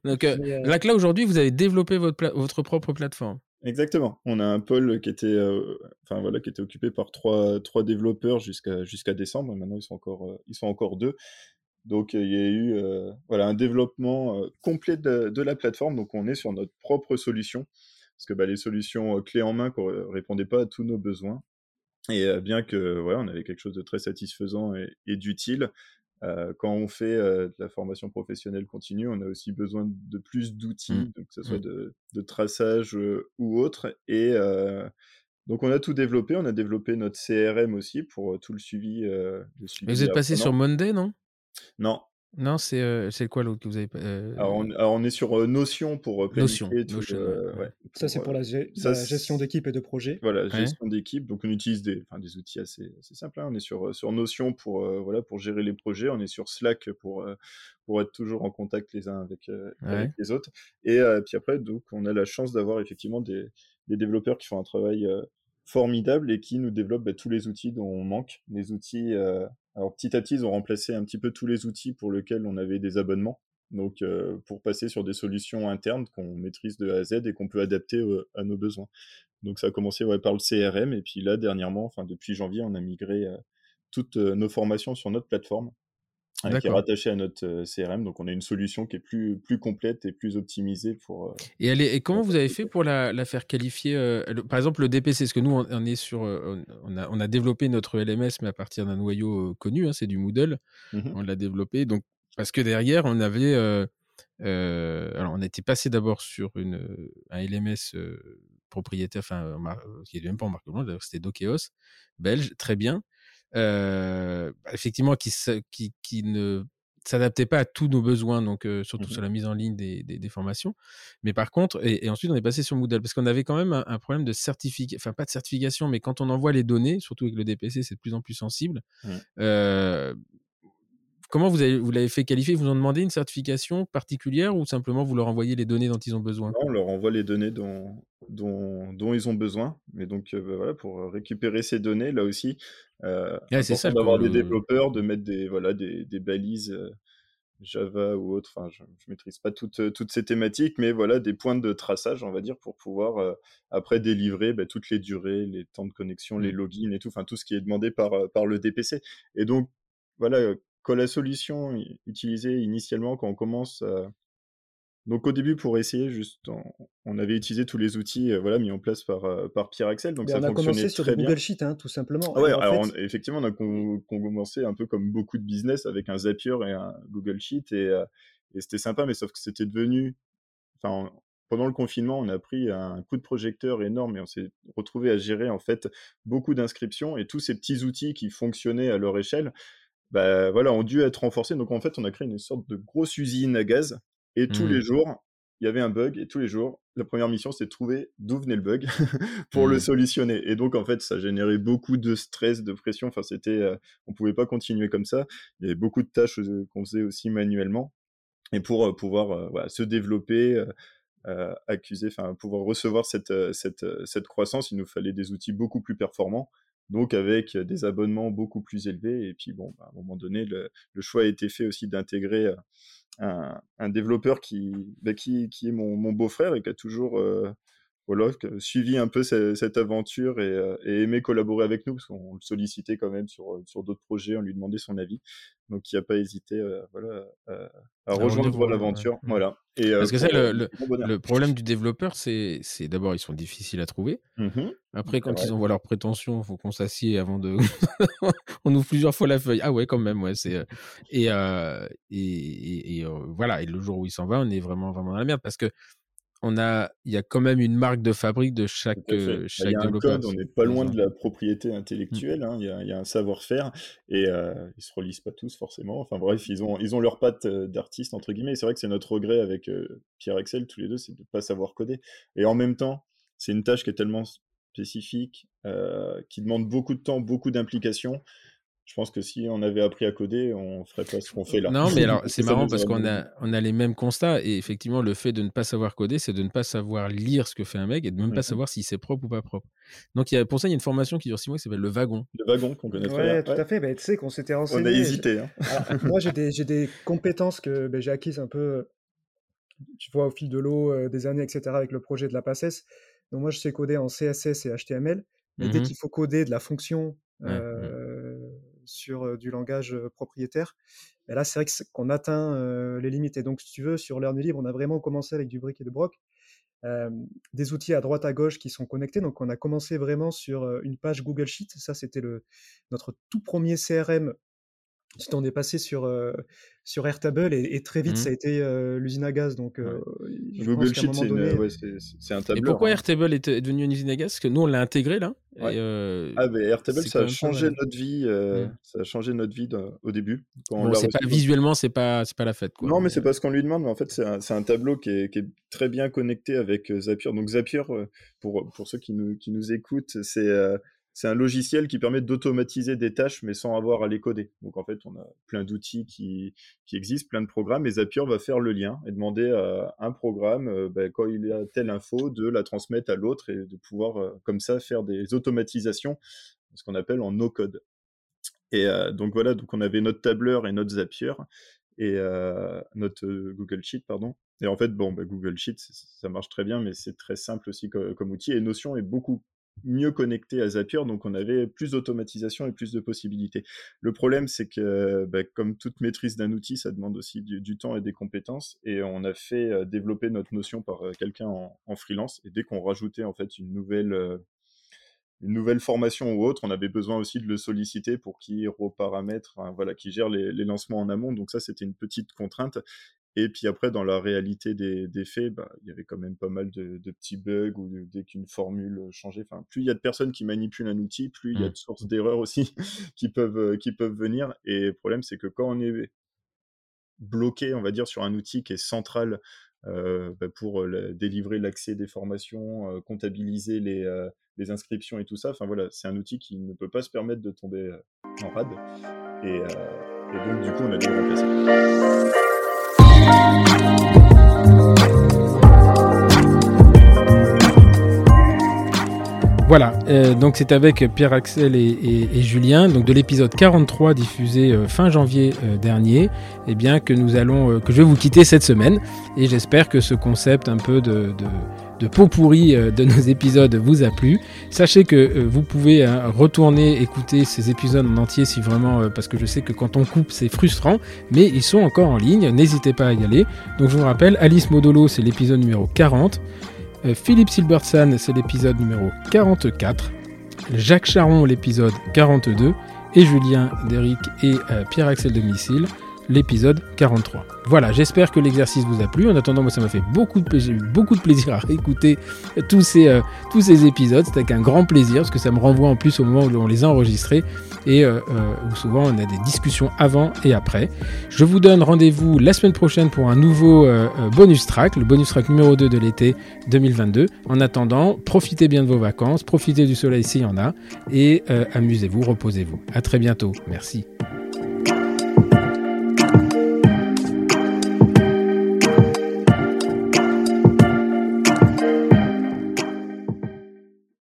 Donc euh, euh, là, là aujourd'hui, vous avez développé votre, votre propre plateforme. Exactement. On a un pôle qui était, euh, enfin voilà, qui était occupé par trois, trois développeurs jusqu'à jusqu'à décembre. Maintenant, ils sont encore, ils sont encore deux. Donc, il y a eu voilà un développement complet de, de, la plateforme. Donc, on est sur notre propre solution parce que bah, les solutions clés en main ne répondaient pas à tous nos besoins. Et bien que voilà, on avait quelque chose de très satisfaisant et, et d'utile, euh, quand on fait euh, de la formation professionnelle continue, on a aussi besoin de plus d'outils, mmh. que ce soit mmh. de, de traçage euh, ou autre. Et donc on a tout développé. On a développé notre CRM aussi pour tout le suivi. Le suivi Mais vous êtes passé sur Monday, non? Non, non, c'est euh, c'est quoi l'autre que vous avez euh... alors, on, alors, on, est sur euh, Notion pour planifier Notion, tout Notion, ouais. Ça c'est pour la, la gestion d'équipe et de projet. Voilà, gestion d'équipe. Donc on utilise des, enfin, des outils assez, assez simples. Hein. On est sur sur Notion pour voilà pour gérer les projets. On est sur Slack pour pour être toujours en contact les uns avec, avec les autres. Et puis après donc on a la chance d'avoir effectivement des des développeurs qui font un travail formidable et qui nous développent bah, tous les outils dont on manque, les outils alors petit à petit, ils ont remplacé un petit peu tous les outils pour lesquels on avait des abonnements. Donc euh, pour passer sur des solutions internes qu'on maîtrise de A à Z et qu'on peut adapter euh, à nos besoins. Donc ça a commencé ouais, par le CRM et puis là dernièrement, enfin depuis janvier, on a migré euh, toutes nos formations sur notre plateforme. Qui est rattaché à notre CRM. Donc, on a une solution qui est plus, plus complète et plus optimisée pour. et, elle est, et comment vous avez fait pour la, la faire qualifier Par exemple, le DPC, ce que nous, on, est sur. on, a, on a développé notre LMS, mais à partir d'un noyau connu, hein, c'est du Moodle. Mmh on l'a développé. Donc, parce que derrière, on avait. alors, on était passé d'abord sur une, un LMS propriétaire, enfin, qui n'est même pas en marque blanche, c'était Dokeos, belge, très bien. Euh, bah, effectivement, qui, qui, qui ne s'adaptait pas à tous nos besoins, donc surtout mmh sur la mise en ligne des, des, formations. Mais par contre, et, ensuite on est passé sur Moodle parce qu'on avait quand même un, problème de certification, enfin pas de certification, mais quand on envoie les données, surtout avec le DPC, c'est de plus en plus sensible. Euh, Comment vous, avez, vous l'avez fait qualifier? Vous en demandez une certification particulière ou simplement vous leur envoyez les données dont ils ont besoin? On leur envoie les données dont, dont, dont ils ont besoin. Mais donc euh, bah, voilà, pour récupérer ces données, là aussi, euh, c'est ça d'avoir des développeurs, de mettre des, voilà, des, des balises. Euh, Java ou autre, enfin, je, ne maîtrise pas toutes, euh, toutes ces thématiques, mais voilà des points de traçage, on va dire, pour pouvoir après délivrer bah, toutes les durées, les temps de connexion, les mmh. logins et tout, enfin tout ce qui est demandé par, par le DPC. Et donc, voilà, quand la solution utilisée initialement, quand on commence Donc au début, pour essayer, juste, on, avait utilisé tous les outils voilà, mis en place par, par Pierre Axel. Donc ça on a commencé sur Google Sheet, hein, tout simplement. Ah ouais, alors effectivement, on a commencé un peu comme beaucoup de business avec un Zapier et un Google Sheet. Et, et c'était sympa, mais sauf que c'était devenu... Enfin, pendant le confinement, on a pris un coup de projecteur énorme et on s'est retrouvé à gérer en fait beaucoup d'inscriptions et tous ces petits outils qui fonctionnaient à leur échelle bah, voilà, ont dû être renforcés. Donc en fait, on a créé une sorte de grosse usine à gaz. Et tous les mmh. jours, il y avait un bug. Et tous les jours, la première mission, c'était de trouver d'où venait le bug pour le mmh. solutionner. Et donc en fait, ça générait beaucoup de stress, de pression. Enfin, c'était, euh, on pouvait pas continuer comme ça. Il y avait beaucoup de tâches euh, qu'on faisait aussi manuellement. Et pour euh, pouvoir voilà, se développer, accuser, enfin pouvoir recevoir cette, cette, cette croissance, il nous fallait des outils beaucoup plus performants donc avec des abonnements beaucoup plus élevés. Et puis bon, bah, à un moment donné, le, choix a été fait aussi d'intégrer un, développeur qui, bah, qui, qui, est mon beau-frère et qui a toujours voilà, suivi un peu cette, aventure et, et, aimé collaborer avec nous parce qu'on le sollicitait quand même sur, sur d'autres projets, on lui demandait son avis. Donc il n'a pas hésité voilà, à, rejoindre l'aventure. Voilà. Et, parce que ça, le, le, problème du développeur, c'est d'abord, ils sont difficiles à trouver. Mmh Après, quand ils envoient leurs prétentions, il faut qu'on s'assied avant de. on ouvre plusieurs fois la feuille. Ah ouais, quand même, ouais. C'est et, et, et, voilà. Et le jour où il s'en va, on est vraiment vraiment dans la merde parce que on a, il y a quand même une marque de fabrique de chaque, euh, bah, chaque développeur. on n'est pas loin de la propriété intellectuelle, hein, il, y a, un savoir-faire et euh, ils se relisent pas tous forcément. Enfin bref, ils ont, ils ont leur patte euh, d'artiste entre guillemets. C'est vrai que c'est notre regret avec euh, Pierre Axel tous les deux, c'est de ne pas savoir coder. Et en même temps, c'est une tâche qui est tellement spécifique, qui demande beaucoup de temps, beaucoup d'implications je pense que si on avait appris à coder, on ferait pas ce qu'on fait là. Non, mais alors c'est marrant parce qu'on a, on a les mêmes constats et effectivement le fait de ne pas savoir coder, c'est de ne pas savoir lire ce que fait un mec et de même pas mmh savoir si c'est propre ou pas propre. Donc il y a, pour ça il y a une formation qui dure six mois qui s'appelle le wagon. Le wagon qu'on connaît très bien. tout à fait. Bah, tu sais qu'on s'était renseigné. On a hésité. Hein. moi j'ai des, des, compétences que bah, j'ai acquises un peu, tu vois, au fil de l'eau, euh, des années, etc. avec le projet de la PACES. Donc moi je sais coder en CSS et HTML, mais dès mmh qu'il faut coder de la fonction. Euh, sur du langage propriétaire. Et là, c'est vrai qu'on atteint les limites. Et donc, si tu veux, sur Learn Libre, on a vraiment commencé avec du brick et de broc. des outils à droite à gauche qui sont connectés. Donc, on a commencé vraiment sur une page Google Sheet. Ça, c'était notre tout premier CRM Ensuite, on est passé sur, euh, sur Airtable et, et très vite, mmh. ça a été euh, l'usine à gaz. Donc, euh, Google Sheet, c'est donné... un tableur. Et pourquoi hein. Airtable est, devenu une usine à gaz? Parce que nous, on l'a intégré là. ah, mais Airtable, ça a changé notre vie. Mmh. Ça a changé notre vie au début. Bon, pas, visuellement, c'est pas, pas la fête. Quoi. Non, mais c'est pas ce qu'on lui demande. Mais en fait, c'est un, un, tableau qui est, qui est, très bien connecté avec Zapier. Donc, Zapier, pour, pour ceux qui nous, qui nous écoutent, c'est c'est un logiciel qui permet d'automatiser des tâches, mais sans avoir à les coder. Donc en fait, on a plein d'outils qui, existent, plein de programmes, et Zapier va faire le lien et demander à un programme, euh, ben, quand il a telle info, de la transmettre à l'autre et de pouvoir euh, comme ça faire des automatisations, ce qu'on appelle en no-code. Et euh, donc voilà, on avait notre tableur et notre Zapier et notre Google Sheet, pardon. Et en fait, bon, ben, Google Sheet, ça marche très bien, mais c'est très simple aussi comme, comme outil. Et Notion est beaucoup mieux connecté à Zapier, donc on avait plus d'automatisation et plus de possibilités. Le problème, c'est que bah, comme toute maîtrise d'un outil, ça demande aussi du, temps et des compétences, et on a fait euh, développer notre notion par euh, quelqu'un en, freelance, et dès qu'on rajoutait en fait une nouvelle euh, une nouvelle formation ou autre, on avait besoin aussi de le solliciter pour qu'il reparamètre, voilà, qui gère les, lancements en amont. Donc ça, c'était une petite contrainte. Et puis après, dans la réalité des, des faits, bah, il y avait quand même pas mal de, de petits bugs ou dès qu'une formule changeait. Enfin, plus il y a de personnes qui manipulent un outil, plus il y a mmh. de sources d'erreurs aussi qui peuvent euh, qui peuvent venir. Et le problème, c'est que quand on est bloqué, on va dire, sur un outil qui est central euh, bah, pour délivrer l'accès des formations, euh, comptabiliser les, euh, les, inscriptions et tout ça. Enfin voilà, c'est un outil qui ne peut pas se permettre de tomber en rade. Et, et donc du coup, on a dû remplacer. Voilà, euh, donc c'est avec Pierre Axel et, Julien, donc de l'épisode 43 diffusé euh, fin janvier euh, dernier, eh bien que nous allons, que je vais vous quitter cette semaine, et j'espère que ce concept un peu de, pot pourri de nos épisodes vous a plu. Sachez que vous pouvez retourner écouter ces épisodes en entier si vraiment, parce que je sais que quand on coupe c'est frustrant, mais ils sont encore en ligne, n'hésitez pas à y aller. Donc je vous rappelle, Alice Modolo c'est l'épisode numéro 40. Euh, Philippe Silbertsan, c'est l'épisode numéro 44. Jacques Charon, l'épisode 42. Et Julien Deric et euh, Pierre-Axel Domicile, l'épisode 43. Voilà, j'espère que l'exercice vous a plu. En attendant, moi, ça m'a fait beaucoup de plaisir, beaucoup de plaisir à ces, euh, tous ces épisodes. C'était avec un grand plaisir parce que ça me renvoie en plus au moment où on les a enregistrés et euh, euh, où souvent on a des discussions avant et après. Je vous donne rendez-vous la semaine prochaine pour un nouveau bonus track, le bonus track numéro 2 de l'été 2022. En attendant, profitez bien de vos vacances, profitez du soleil s'il y en a et amusez-vous, reposez-vous. À très bientôt. Merci.